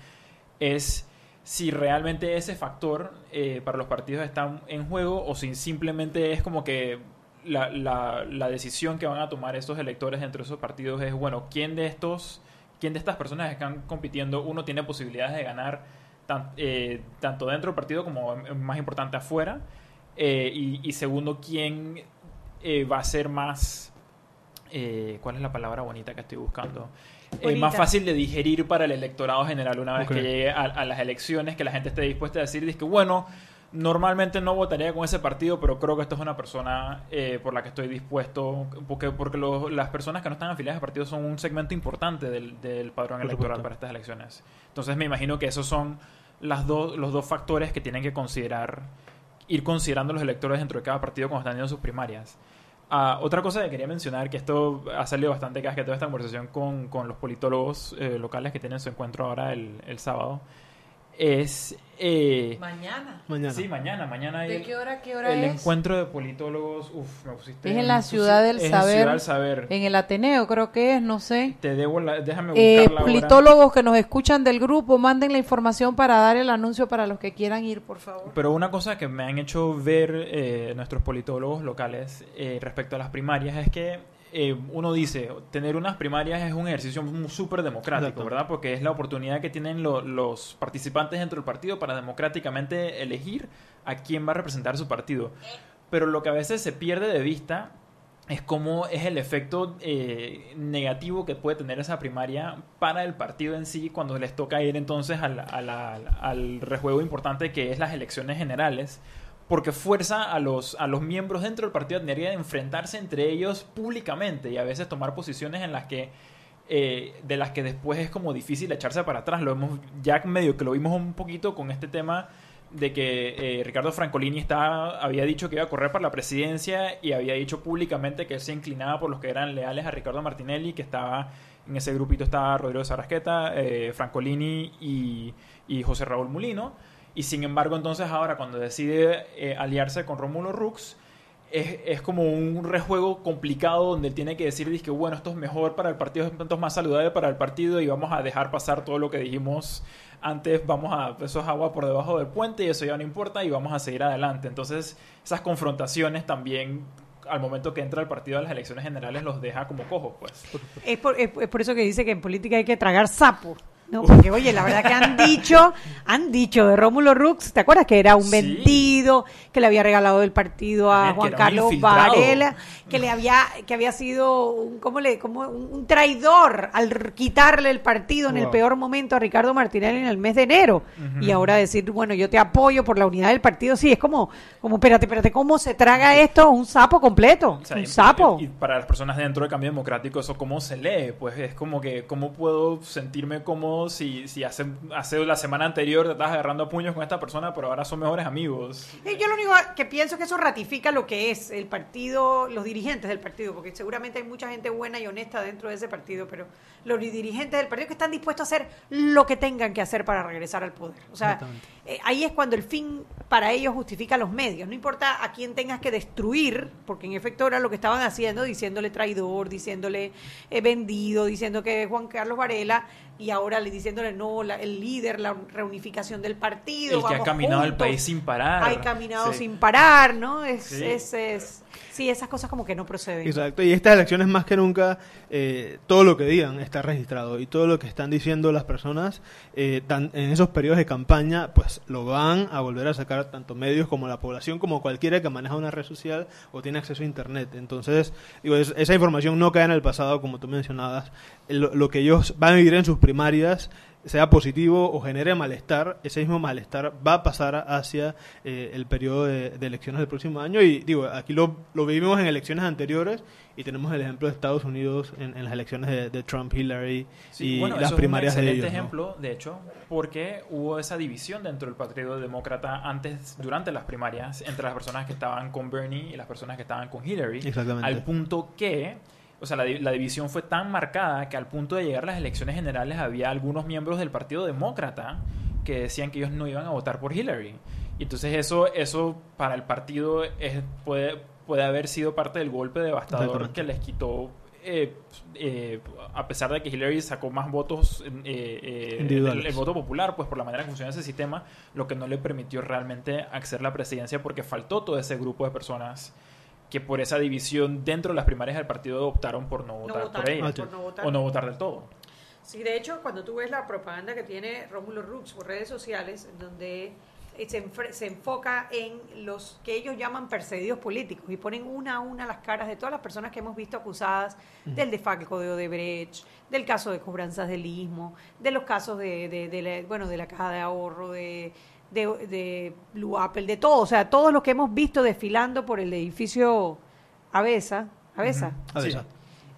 es si realmente ese factor eh, para los partidos está en juego o si simplemente es como que la, la, la decisión que van a tomar estos electores dentro de esos partidos es, bueno, ¿quién de estos, quién de estas personas que están compitiendo, uno tiene posibilidades de ganar tan- tanto dentro del partido como más importante afuera? Eh, y, y segundo, ¿quién eh, va a ser más... eh, ¿Cuál es la palabra bonita que estoy buscando? Eh, más fácil de digerir para el electorado general una vez que llegue a, a las elecciones, que la gente esté dispuesta a decir, que bueno, normalmente no votaría con ese partido, pero creo que esta es una persona eh, por la que estoy dispuesto, porque, porque los- las personas que no están afiliadas a partidos son un segmento importante del, del padrón Por electoral supuesto. para estas elecciones. Entonces me imagino que esos son las dos, los dos factores que tienen que considerar, ir considerando los electores dentro de cada partido cuando están haciendo sus primarias. Ah, otra cosa que quería mencionar, que esto ha salido bastante que toda esta conversación con, con los politólogos eh, locales que tienen su encuentro ahora el, el sábado, es... eh, Mañana. Mañana. Sí, mañana, mañana ¿De el, qué hora, qué hora el es? encuentro de politólogos, uf, me pusiste... Es en la Ciudad del es en Saber. Ciudad del Saber. En el Ateneo, creo que es, no sé. Te debo la, déjame Eh, buscarla ahora. politólogos que nos escuchan del grupo, manden la información para dar el anuncio para los que quieran ir, por favor. Pero una cosa que me han hecho ver eh, nuestros politólogos locales eh, respecto a las primarias es que eh, uno dice, tener unas primarias es un ejercicio súper democrático, Exacto. ¿verdad? Porque es la oportunidad que tienen lo- los participantes dentro del partido para democráticamente elegir a quién va a representar su partido. Pero lo que a veces se pierde de vista es cómo es el efecto eh, negativo que puede tener esa primaria para el partido en sí cuando les toca ir entonces al, a la- al rejuego importante que es las elecciones generales, porque fuerza a los, a los miembros dentro del partido a tener que enfrentarse entre ellos públicamente y a veces tomar posiciones en las que eh, de las que después es como difícil echarse para atrás. Lo hemos ya medio que lo vimos un poquito con este tema de que eh, Ricardo Francolini estaba, había dicho que iba a correr para la presidencia y había dicho públicamente que él se inclinaba por los que eran leales a Ricardo Martinelli, que estaba en ese grupito estaba Rodrigo Sarasqueta, eh, Francolini y José Raúl Mulino. Y sin embargo, entonces ahora cuando decide eh, aliarse con Rómulo Rux, es, es como un rejuego complicado donde él tiene que decir, que bueno, esto es mejor para el partido, esto es más saludable para el partido y vamos a dejar pasar todo lo que dijimos antes, vamos a, eso es agua por debajo del puente y eso ya no importa y vamos a seguir adelante. Entonces, esas confrontaciones también al momento que entra el partido a las elecciones generales los deja como cojos, pues. Es por, es, es por eso que dice que en política hay que tragar sapo. No, porque oye, la verdad que han dicho, han dicho de Rómulo Rux, ¿te acuerdas que era un Sí. vendido, que le había regalado el partido a Juan Carlos. Varela, que le había, que había sido un, ¿cómo le, como un, traidor al quitarle el partido en el peor momento a Ricardo Martinelli en el mes de enero? Y ahora decir, bueno, yo te apoyo por la unidad del partido, sí, es como, como, espérate, espérate, ¿cómo se traga esto un sapo completo? O sea, un y- sapo. Y, para las personas dentro del cambio democrático, eso cómo se lee, pues es como que, ¿cómo puedo sentirme cómodo si, si hace, hace la semana anterior te estás agarrando a puños con esta persona, pero ahora son mejores amigos? Yo lo único que pienso es que eso ratifica lo que es el partido, los dirigentes del partido, porque seguramente hay mucha gente buena y honesta dentro de ese partido, pero los dirigentes del partido que están dispuestos a hacer lo que tengan que hacer para regresar al poder. O sea, eh, ahí es cuando el fin para ellos justifica los medios. No importa a quién tengas que destruir, porque en efecto era lo que estaban haciendo, diciéndole traidor, diciéndole eh, vendido, diciendo que Juan Carlos Varela y ahora le diciéndole no, la- el líder, la reunificación del partido. El que ha caminado el juntos. país sin parar. Hay caminado Sí. sin parar, ¿no? Es, Sí. es, es- sí, esas cosas como que no proceden. Exacto, y estas elecciones más que nunca, eh, todo lo que digan está registrado y todo lo que están diciendo las personas eh, tan- en esos periodos de campaña, pues lo van a volver a sacar tanto medios como la población, como cualquiera que maneja una red social o tiene acceso a Internet. Entonces, digo, es- esa información no cae en el pasado, como tú mencionabas, lo, lo que ellos van a vivir en sus primarias sea positivo o genere malestar, ese mismo malestar va a pasar hacia eh, el periodo de, de elecciones del próximo año. Y digo, aquí lo, lo vivimos en elecciones anteriores y tenemos el ejemplo de Estados Unidos en, en las elecciones de, de Trump, Hillary Sí, y bueno, las eso primarias es un de excelente ellos. ¿no? ejemplo, de hecho, porque hubo esa división dentro del Partido Demócrata antes, durante las primarias, entre las personas que estaban con Bernie y las personas que estaban con Hillary, Exactamente. al punto que, o sea, la, di- la división fue tan marcada que al punto de llegar a las elecciones generales había algunos miembros del Partido Demócrata que decían que ellos no iban a votar por Hillary. Y entonces eso, eso para el partido es, puede, puede haber sido parte del golpe devastador que les quitó eh, eh, a pesar de que Hillary sacó más votos eh, eh, el, el voto popular, pues por la manera que funciona ese sistema, lo que no le permitió realmente acceder a la presidencia porque faltó todo ese grupo de personas que por esa división dentro de las primarias del partido optaron por no votar votar, por ella Ah, por no votar. o no votar del todo. Sí, de hecho, cuando tú ves la propaganda que tiene Rómulo Rux por redes sociales, donde eh, se, se enfoca en los que ellos llaman perseguidos políticos y ponen una a una las caras de todas las personas que hemos visto acusadas del defalco de Odebrecht, del caso de cobranzas del istmo, de los casos de, de- de la, bueno, de la caja de ahorro, de, de, de Blue Apple, de todo, o sea, todos los que hemos visto desfilando por el edificio Avesa, Avesa, Sí.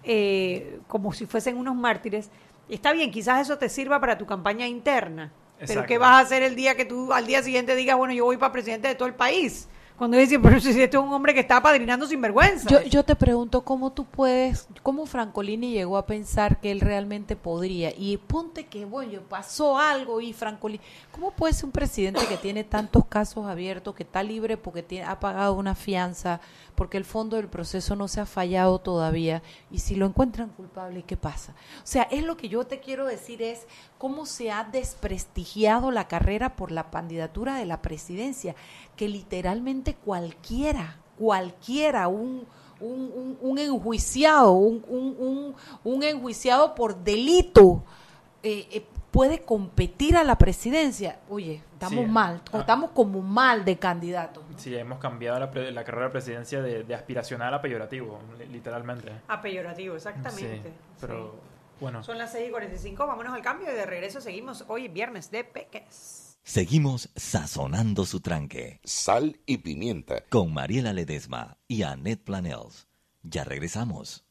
eh, como si fuesen unos mártires. Está bien, quizás eso te sirva para tu campaña interna, pero. ¿qué vas a hacer el día que tú al día siguiente digas, bueno, yo voy para presidente de todo el país? Cuando dicen, pero si este es un hombre que está padrinando sin vergüenza. Yo, yo te pregunto cómo tú puedes, cómo Francolini llegó a pensar que él realmente podría. Y ponte que, bueno, pasó algo y Francolini, ¿cómo puede ser un presidente que tiene tantos casos abiertos, que está libre porque tiene, ha pagado una fianza, porque el fondo del proceso no se ha fallado todavía? Y si lo encuentran culpable, ¿qué pasa? O sea, es lo que yo te quiero decir es cómo se ha desprestigiado la carrera por la candidatura de la presidencia, que literalmente cualquiera, cualquiera, un, un, un- un enjuiciado, un, un, un- un enjuiciado por delito, eh, eh, puede competir a la presidencia. Oye, estamos Sí. mal, Ah. estamos como mal de candidatos. ¿no? Sí, hemos cambiado la, pre- la carrera de presidencia de, de aspiracional a peyorativo, li- literalmente. A peyorativo, exactamente. Sí, pero Sí. bueno. Son las 6 y 45, vámonos al cambio y de regreso seguimos hoy viernes de Peques. Seguimos sazonando su tranque Sal y pimienta. con Mariela Ledesma y Annette Planels. Ya regresamos.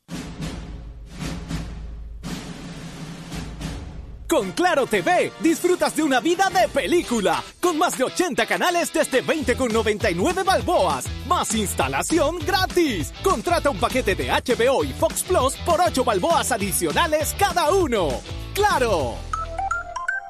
Con Claro TV disfrutas de una vida de película, con más de 80 canales desde 20,99 balboas, más instalación gratis. Contrata un paquete de HBO y Fox Plus por 8 balboas adicionales cada uno. ¡Claro!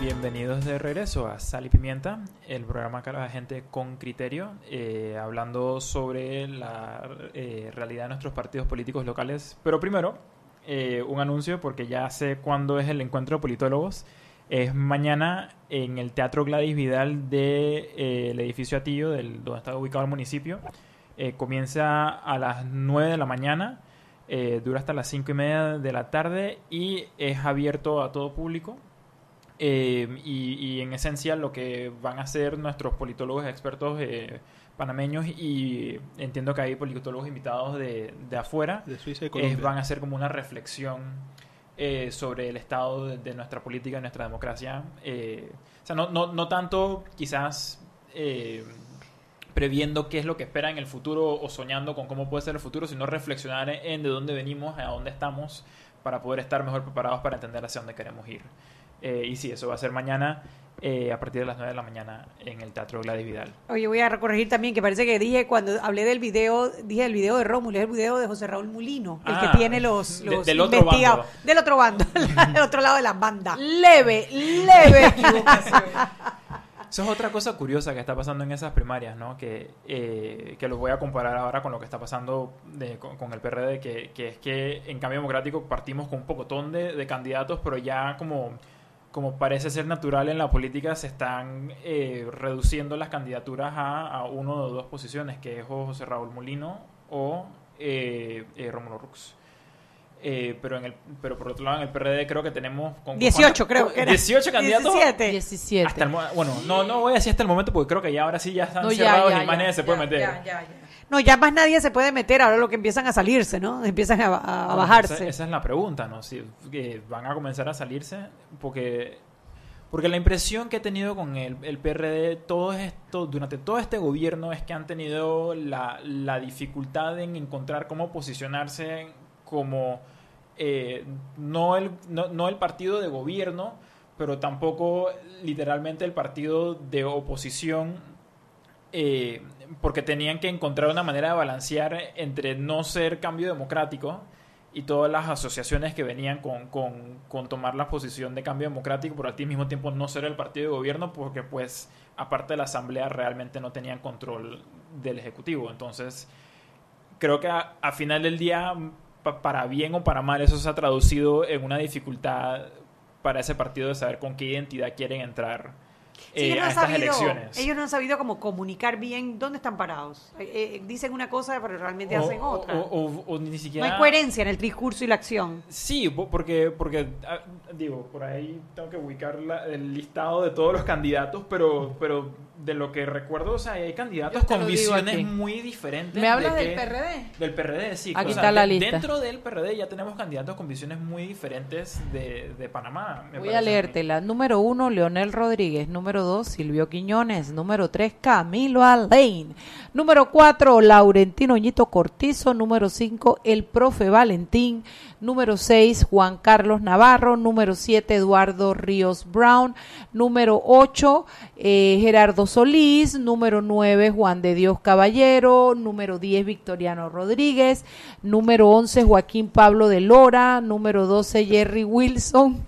Bienvenidos de regreso a Sal y Pimienta, el programa que la gente con criterio, eh, hablando sobre la eh, realidad de nuestros partidos políticos locales. Pero primero, eh, un anuncio, porque ya sé cuándo es el encuentro de politólogos. Es mañana en el Teatro Gladys Vidal del de, el edificio Atillo, del, donde está ubicado el municipio. comienza a las 9 de la mañana, dura hasta las 5 y media de la tarde y es abierto a todo público. Eh, y, y, en esencia lo que van a hacer nuestros politólogos expertos eh, panameños y entiendo que hay politólogos invitados de, de afuera, de Suiza y es, Colombia. van a hacer como una reflexión eh, sobre el estado de, de, nuestra política, de nuestra democracia. Eh, o sea, no, no, no tanto quizás eh, previendo qué es lo que espera en el futuro o soñando con cómo puede ser el futuro, sino reflexionar en de dónde venimos, a dónde estamos, para poder estar mejor preparados para entender hacia dónde queremos ir. Eh, y sí, eso va a ser mañana eh, a partir de las 9 de la mañana en el Teatro Gladys Vidal. Oye, voy a corregir también que parece que dije cuando hablé del video, dije el video de Rómulo, es el video de José Raúl Mulino, el Ah, que tiene los, de- los del otro bando. Del otro bando, del otro lado de la banda. Leve, leve. Eso es otra cosa curiosa que está pasando en esas primarias, ¿no? Que, eh, que los voy a comparar ahora con lo que está pasando de- con, con el PRD, que, que es que en Cambio Democrático partimos con un pocotón de, de candidatos, pero ya como, como parece ser natural en la política, se están eh, reduciendo las candidaturas a, a uno o dos posiciones, que es José Raúl Molino o eh, eh, Rómulo Rux. Eh, pero en el pero por otro lado en el PRD creo que tenemos con 18 creo que era. 18 candidatos 17. 17. hasta el bueno, no, no voy a decir hasta el momento porque creo que ya ahora sí ya están No, cerrados ya, y más ya, nadie se ya, puede meter. ya, ya, ya. No, ya más nadie se puede meter, ahora lo que empiezan a salirse, ¿no? Empiezan a, a- a Bueno, bajarse. Esa, esa es la pregunta, ¿no? Si que van a comenzar a salirse porque porque la impresión que he tenido con el, el PRD todo esto durante todo este gobierno es que han tenido la, la dificultad en encontrar cómo posicionarse como eh, no, el, no, no el partido de gobierno, pero tampoco literalmente el partido de oposición eh, porque tenían que encontrar una manera de balancear entre no ser cambio democrático y todas las asociaciones que venían con, con, con tomar la posición de cambio democrático, pero al mismo tiempo no ser el partido de gobierno, porque pues aparte de la asamblea realmente no tenían control del ejecutivo. Entonces, creo que a, final del día, pa- para bien o para mal, eso se ha traducido en una dificultad para ese partido de saber con qué identidad quieren entrar Sí, eh, ellos no a estas sabido- elecciones. Ellos no han sabido cómo comunicar bien dónde están parados. Eh, eh, dicen una cosa, pero realmente hacen otra. o- ni no siquiera... hay coherencia en el discurso y la acción. Sí, po- porque, porque ah, digo, por ahí tengo que ubicar la- el listado de todos los candidatos, pero, pero de lo que recuerdo, o sea, hay candidatos con visiones muy diferentes. ¿Me de hablas del que- PRD? Del PRD, sí. Aquí o sea, está la lista. Dentro del PRD ya tenemos candidatos con visiones muy diferentes de, de Panamá. me Voy a leértela. Número uno, Leonel Rodríguez. Número dos, Silvio Quiñones. Número tres, Camilo Alain. Número cuatro, Laurentino Ñito Cortizo. Número cinco, el profe Valentín. Número seis, Juan Carlos Navarro. Número siete, Eduardo Ríos Brown. Número ocho, eh, Gerardo Solís. Número nueve, Juan de Dios Caballero. Número diez, Victoriano Rodríguez. Número once, Joaquín Pablo de Lora. Número doce, Jerry Wilson.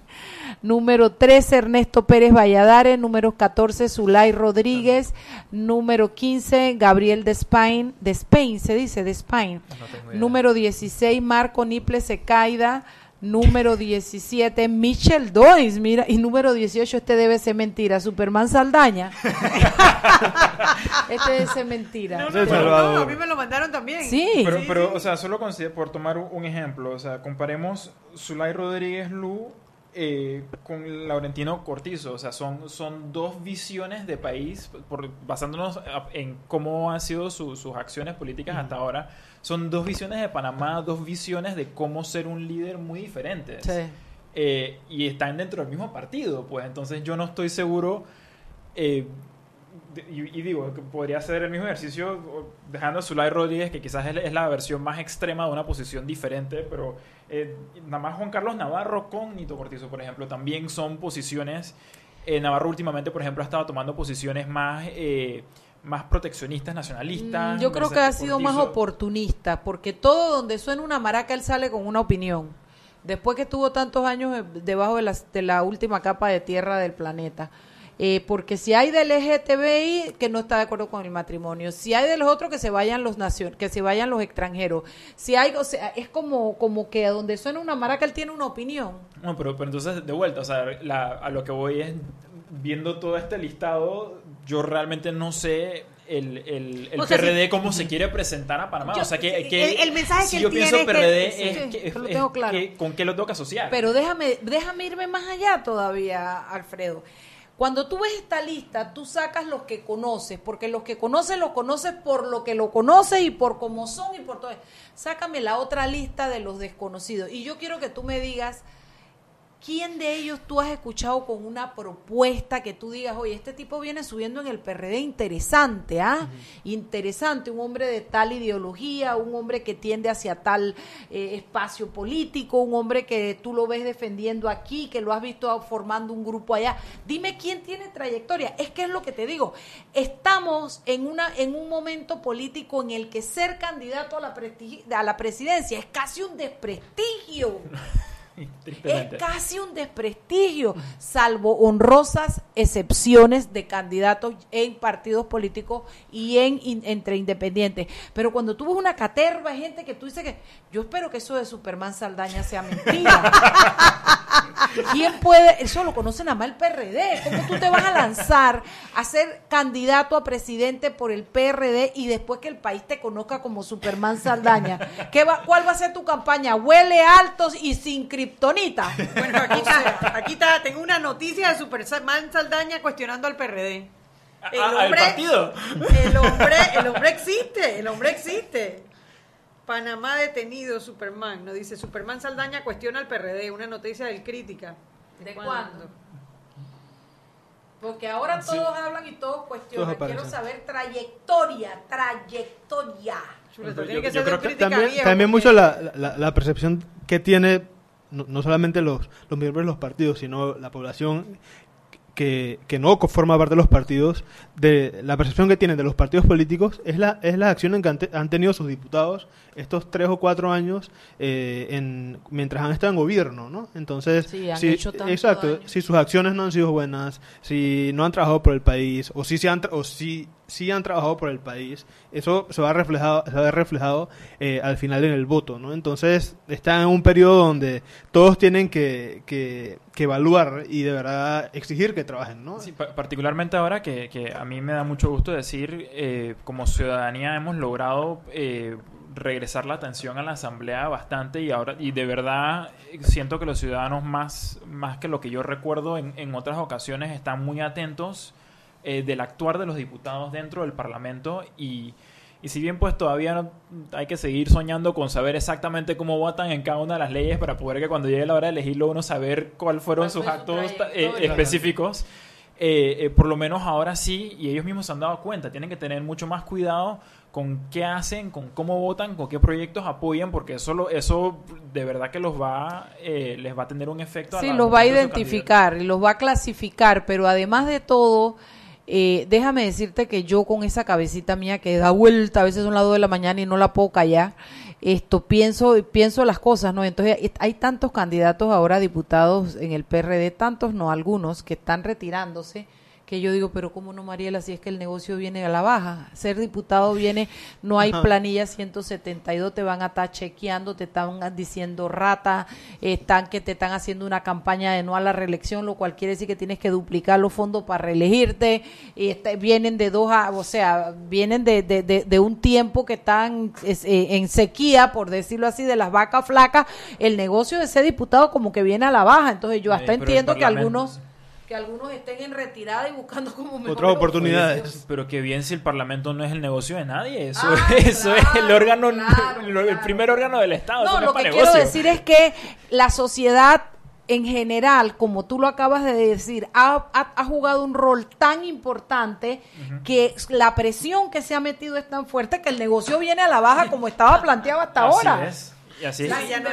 Número 13, Ernesto Pérez Valladares. Número 14, Zulay Rodríguez. Número 15, Gabriel Despain. Despain, se dice Despain. No tengo idea. Número 16, Marco Niple Secaida. Número 17, Michel Dois, mira, y número 18, este debe ser mentira, Superman Saldaña. este debe ser mentira. No, no, a mí me lo mandaron también. Sí. Pero, pero, o sea, solo por tomar un- ejemplo, o sea, comparemos Zulay Rodríguez Lu eh, con Laurentino Cortizo, o sea, son, son dos visiones de país, por, basándonos en cómo han sido su- sus acciones políticas hasta ahora, son dos visiones de Panamá, dos visiones de cómo ser un líder muy diferentes. Sí. Eh, y están dentro del mismo partido, pues entonces yo no estoy seguro, eh, de- y, y digo, que podría ser el mismo ejercicio dejando a Zulay Rodríguez, que quizás es, es la versión más extrema de una posición diferente, pero eh, nada más Juan Carlos Navarro con Nito Cortizo, por ejemplo, también son posiciones, Navarro últimamente, por ejemplo, ha estado tomando posiciones más... más proteccionistas, nacionalistas. Yo creo que ha sido más oportunista, porque todo donde suena una maraca, él sale con una opinión. Después que estuvo tantos años debajo de la, de la última capa de tierra del planeta. Eh, porque si hay del LGTBI que no está de acuerdo con el matrimonio, si hay de los otros que se vayan los nacion que se vayan los extranjeros, si hay, o sea, es como como que a donde suena una maraca él tiene una opinión. No, pero, pero entonces, de vuelta, o sea, la- a lo que voy es, viendo todo este listado, yo realmente no sé el, el, el O sea, PRD cómo se quiere presentar a Panamá. Yo- o sea, que, que- el- el mensaje si que yo pienso tiene es que- PRD sí, es, que- es tengo claro. que- con qué lo tengo que asociar. Pero déjame, déjame irme más allá todavía, Alfredo. Cuando tú ves esta lista, tú sacas los que conoces, porque los que conoces los conoces por lo que lo conoces y por cómo son y por todo. Sácame la otra lista de los desconocidos. Y yo quiero que tú me digas ¿Quién de ellos tú has escuchado con una propuesta que tú digas, oye, este tipo viene subiendo en el PRD interesante, ¿ah? Interesante, un hombre de tal ideología, un hombre que tiende hacia tal eh, espacio político, un hombre que tú lo ves defendiendo aquí, que lo has visto formando un grupo allá. Dime quién tiene trayectoria. Es que es lo que te digo. Estamos en, una, en un momento político en el que ser candidato a la, a la presidencia es casi un desprestigio. Es casi un desprestigio, salvo honrosas excepciones de candidatos en partidos políticos y en in- entre independientes. Pero cuando tú ves una caterva de gente que tú dices que yo espero que eso de Superman Saldaña sea mentira. ¿Quién puede? Eso lo conoce nada más el PRD. ¿Cómo tú te vas a lanzar a ser candidato a presidente por el PRD y después que el país te conozca como Superman Saldaña? ¿Qué va, ¿Cuál va a ser tu campaña? Huele altos y sin kriptonita. Bueno, aquí está, aquí está, tengo una noticia de Superman Saldaña cuestionando al PRD. Ah, ah, ¿al partido? El hombre, el hombre existe, el hombre existe. Panamá detenido, Superman. Nos dice Superman Saldaña cuestiona al PRD, una noticia del crítica. ¿De cuándo? Porque ahora todos hablan y todos cuestionan. Todos Quiero saber trayectoria, trayectoria. Chuleta, Yo- tiene que yo ser creo que crítica también, también mucho la, la- la percepción que tiene no, no solamente los, los miembros de los partidos, sino la población que, que no forma parte de los partidos, de la percepción que tienen de los partidos políticos es la, es la acción que han, te- han tenido sus diputados estos tres o cuatro años eh, en, mientras han estado en gobierno, ¿no? Entonces, Sí, si- exacto, daño. si sus acciones no han sido buenas, si no han trabajado por el país, o si, se han, o si, si han trabajado por el país, eso se va reflejado, se va reflejado eh, al final en el voto, ¿no? Entonces, están en un periodo donde todos tienen que, que, que evaluar y de verdad exigir que trabajen, ¿no? Sí, pa- particularmente ahora que, que a mí me da mucho gusto decir, eh, como ciudadanía hemos logrado eh, regresar la atención a la asamblea bastante y ahora y de verdad eh, siento que los ciudadanos más más que lo que yo recuerdo en, en otras ocasiones están muy atentos eh, del actuar de los diputados dentro del Parlamento y, y si bien pues todavía no- hay que seguir soñando con saber exactamente cómo votan en cada una de las leyes para poder que cuando llegue la hora de elegirlo uno saber cuáles fueron ¿Cuál sus actos eh, específicos. Eh, eh, por lo menos ahora sí, y ellos mismos se han dado cuenta, tienen que tener mucho más cuidado con qué hacen, con cómo votan, con qué proyectos apoyan, porque eso, lo- eso de verdad que los va, eh, les va a tener un efecto. Sí, la- los va a identificar y los va a clasificar, pero además de todo, eh, déjame decirte que yo con esa cabecita mía que da vuelta, a veces son las 2 de la mañana y no la puedo callar, esto pienso pienso las cosas, ¿no? Entonces hay tantos candidatos ahora a diputados en el PRD, tantos no, algunos que están retirándose que yo digo, pero ¿cómo no, Mariela, si es que el negocio viene a la baja? Ser diputado viene, no hay planilla 172, te van a estar chequeando, te están diciendo rata, están que te están haciendo una campaña de no a la reelección, lo cual quiere decir que tienes que duplicar los fondos para reelegirte, y este, vienen de dos, a- o sea, vienen de, de, de, de un tiempo que están es, eh, en sequía, por decirlo así, de las vacas flacas, el negocio de ser diputado como que viene a la baja, entonces yo hasta entiendo que algunos que algunos estén en retirada y buscando como mejores Otras oportunidades. Pero que bien si el Parlamento no es el negocio de nadie, eso, Ah, eso es el órgano, claro, el claro. primer órgano del Estado. No, no lo es que quiero decir es que la sociedad en general, como tú lo acabas de decir, ha, ha- ha jugado un rol tan importante que la presión que se ha metido es tan fuerte que el negocio viene a la baja como estaba planteado hasta Así ahora. es. Y así es. La ya no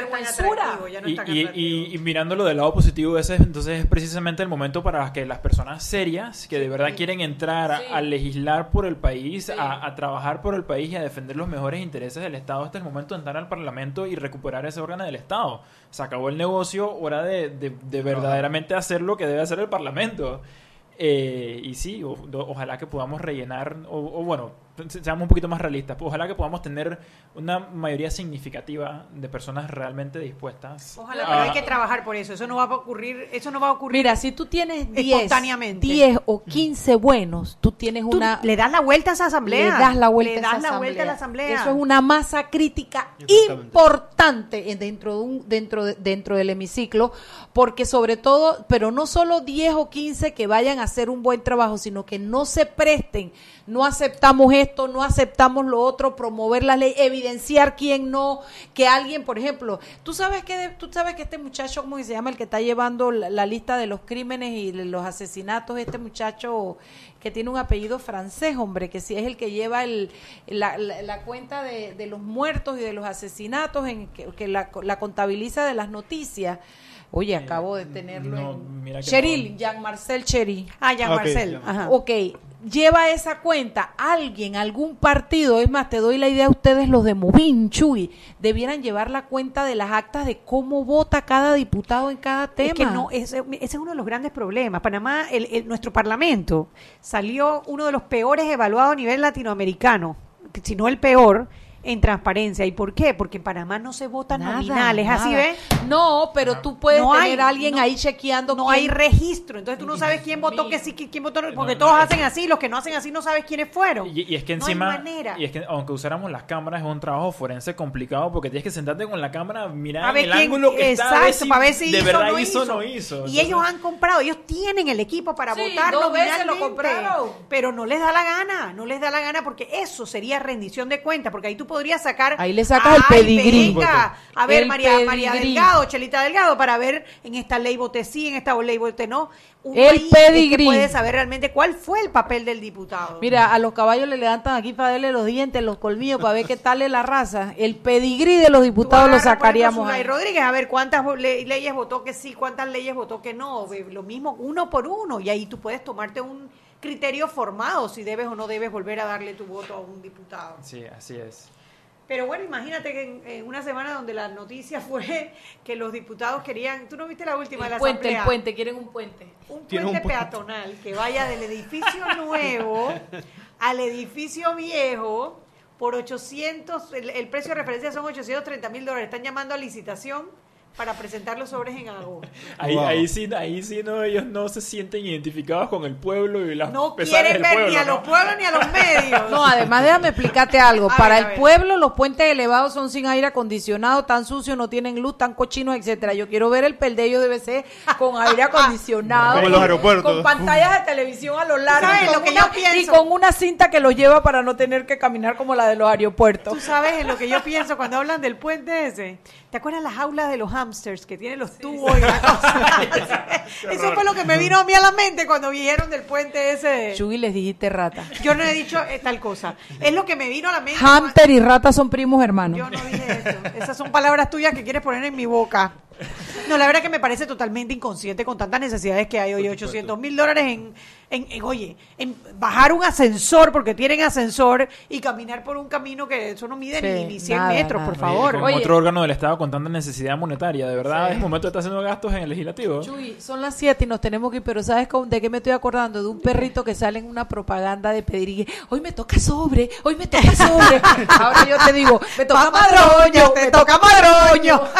ya no Y, tan y- atractivo. y- y mirándolo del lado positivo, ese es, entonces es precisamente el momento para que las personas serias, que de verdad quieren entrar a, Sí. a legislar por el país, Sí. a, a trabajar por el país y a defender los mejores intereses del Estado, este es el momento de entrar al Parlamento y recuperar ese órgano del Estado. Se acabó el negocio, hora de, de- de verdaderamente hacer lo que debe hacer el Parlamento. Eh, y sí, o- o- ojalá que podamos rellenar, o, o bueno, seamos un poquito más realistas, pues ojalá que podamos tener una mayoría significativa de personas realmente dispuestas. Ojalá, a- pero hay que trabajar por eso. Eso no va a ocurrir, eso no va a ocurrir. Mira, si tú tienes 10, Espontáneamente. 10 o 15 buenos, tú tienes Tú una le das la vuelta a esa asamblea. Le das la vuelta, Le a esa la vuelta a la asamblea. Eso es una masa crítica importante en- dentro de un, dentro de- dentro del hemiciclo, porque sobre todo, pero no solo 10 o 15 que vayan a hacer un buen trabajo, sino que no se presten, no aceptamos esto, no aceptamos lo otro, promover la ley, evidenciar quién no, que alguien, por ejemplo, tú sabes que de- tú sabes que este muchacho, ¿cómo que se llama? El que está llevando la, la lista de los crímenes y de los asesinatos, este muchacho que tiene un apellido francés, hombre, que sí es el que lleva el, la, la- la cuenta de, de los muertos y de los asesinatos, en que, que la, la contabiliza de las noticias. Oye, acabo de tenerlo no, en... mira que Cheryl, no. Jean-Marcel Cheryl. Ah, Ok, Marcel. Ajá. Ok, lleva esa cuenta alguien, algún partido, es más, te doy la idea a ustedes, los de Movin, Chuy, debieran llevar la cuenta de las actas de cómo vota cada diputado en cada tema. Es que no, ese, ese es uno de los grandes problemas. Panamá, el, el- nuestro parlamento salió uno de los peores evaluados a nivel latinoamericano, si no el peor, en transparencia. ¿Y por qué? Porque en Panamá no se vota Nada, nominal, ¿es así. ¿ves? No, pero tú puedes No hay, tener a alguien no- ahí chequeando. No quién- hay registro, entonces tú no sabes quién votó que sí, quién votó no, porque no, todos no, hacen así, los que no hacen así no sabes quiénes fueron. Y, y es que No hay encima, manera. y es que aunque usáramos las cámaras es un trabajo forense complicado porque tienes que sentarte con la cámara, mirar a en ver el quién, ángulo que está, a ver exacto, si para ver si de hizo verdad o no hizo o hizo. no hizo. Y Entonces- ellos han comprado, ellos tienen el equipo para Sí, votar dos veces lo compraron. pero no les da la gana, no les da la gana porque eso sería rendición de cuentas, porque ahí tú podrías sacar Ahí le sacas el pedigrí. venga, a ver El María, María pedigrí. Delgado, Chelita Delgado, para ver en esta ley voté sí, en esta ley voté no. Uno El es que pedigrí. puede saber realmente cuál fue el papel del diputado. Mira, a los caballos le levantan aquí para verle los dientes, los colmillos, para ver qué tal es la raza. El pedigrí de los diputados lo sacaríamos. Rodríguez, a ver cuántas le- leyes votó que sí, cuántas leyes votó que no. Lo mismo, uno por uno. Y ahí tú puedes tomarte un criterio formado si debes o no debes volver a darle tu voto a un diputado. Sí, así es. Pero bueno, imagínate que en, en una semana donde la noticia fue que los diputados querían. ¿Tú no viste la última de El la puente, asamblea? el puente, quieren un puente. un Tiene puente un puente. peatonal que vaya del edificio nuevo al edificio viejo por 800, el, el precio de referencia son 830 mil dólares. Están llamando a licitación para presentar los sobres en agosto. Ahí, Wow. ahí sí, ahí sí no, ellos no se sienten identificados con el pueblo y las No quieren ver pueblo, ni a ¿no? los pueblos ni a los medios. No, además déjame explicarte algo. A Para ver, el ver. pueblo los puentes elevados son sin aire acondicionado, tan sucios, no tienen luz, tan cochinos, etcétera. Yo quiero ver el peldello de BC con aire acondicionado, Como en los aeropuertos. con pantallas de televisión a lo largo ¿Sabes y lo con, que una, yo pienso? y con una cinta que los lleva para no tener que caminar como la de los aeropuertos. Tú sabes en lo que yo pienso cuando hablan del puente ese. ¿Te acuerdas las jaulas de los hamsters que tienen los tubos y la cosa? Eso fue lo que me vino a mí a la mente cuando vieron del puente ese. Chugui les dijiste rata. Yo no he dicho eh, tal cosa. Es lo que me vino a la mente. Hamster y rata son primos hermanos. Yo no dije eso. Esas son palabras tuyas que quieres poner en mi boca. No, la verdad que me parece totalmente inconsciente con tantas necesidades que hay hoy. 800 mil dólares en, en, en, oye, en bajar un ascensor porque tienen ascensor y caminar por un camino que eso no mide ni, Sí, ni 100 nada, metros, nada. por Oye, favor. Oye. otro órgano del Estado con tanta necesidad monetaria, de verdad, es momento de estar haciendo gastos en el legislativo. Chuy, son las 7 y nos tenemos que ir, pero ¿sabes con- de qué me estoy acordando? De un perrito que sale en una propaganda de pedir y hoy me toca sobre, hoy me toca sobre. Ahora yo te digo, me toca madroño, te me toca madroño.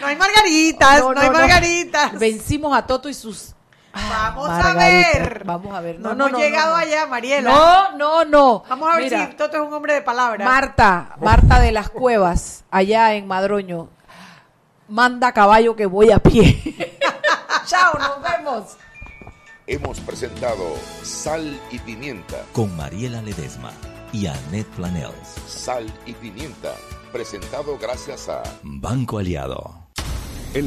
no hay margaritas, no, hay margaritas. Vencimos a Toto y sus... Vamos a ver. Vamos a ver. No, No, no, hemos no, llegado allá, Mariela. No, no, no. Vamos a ver Mira, si Toto es un hombre de palabra. Marta, Marta de las Cuevas, allá en Madroño. Manda caballo que voy a pie. Chao, nos vemos. Hemos presentado Sal y Pimienta. Con Mariela Ledesma y Annette Planels. Sal y Pimienta. Presentado gracias a Banco Aliado.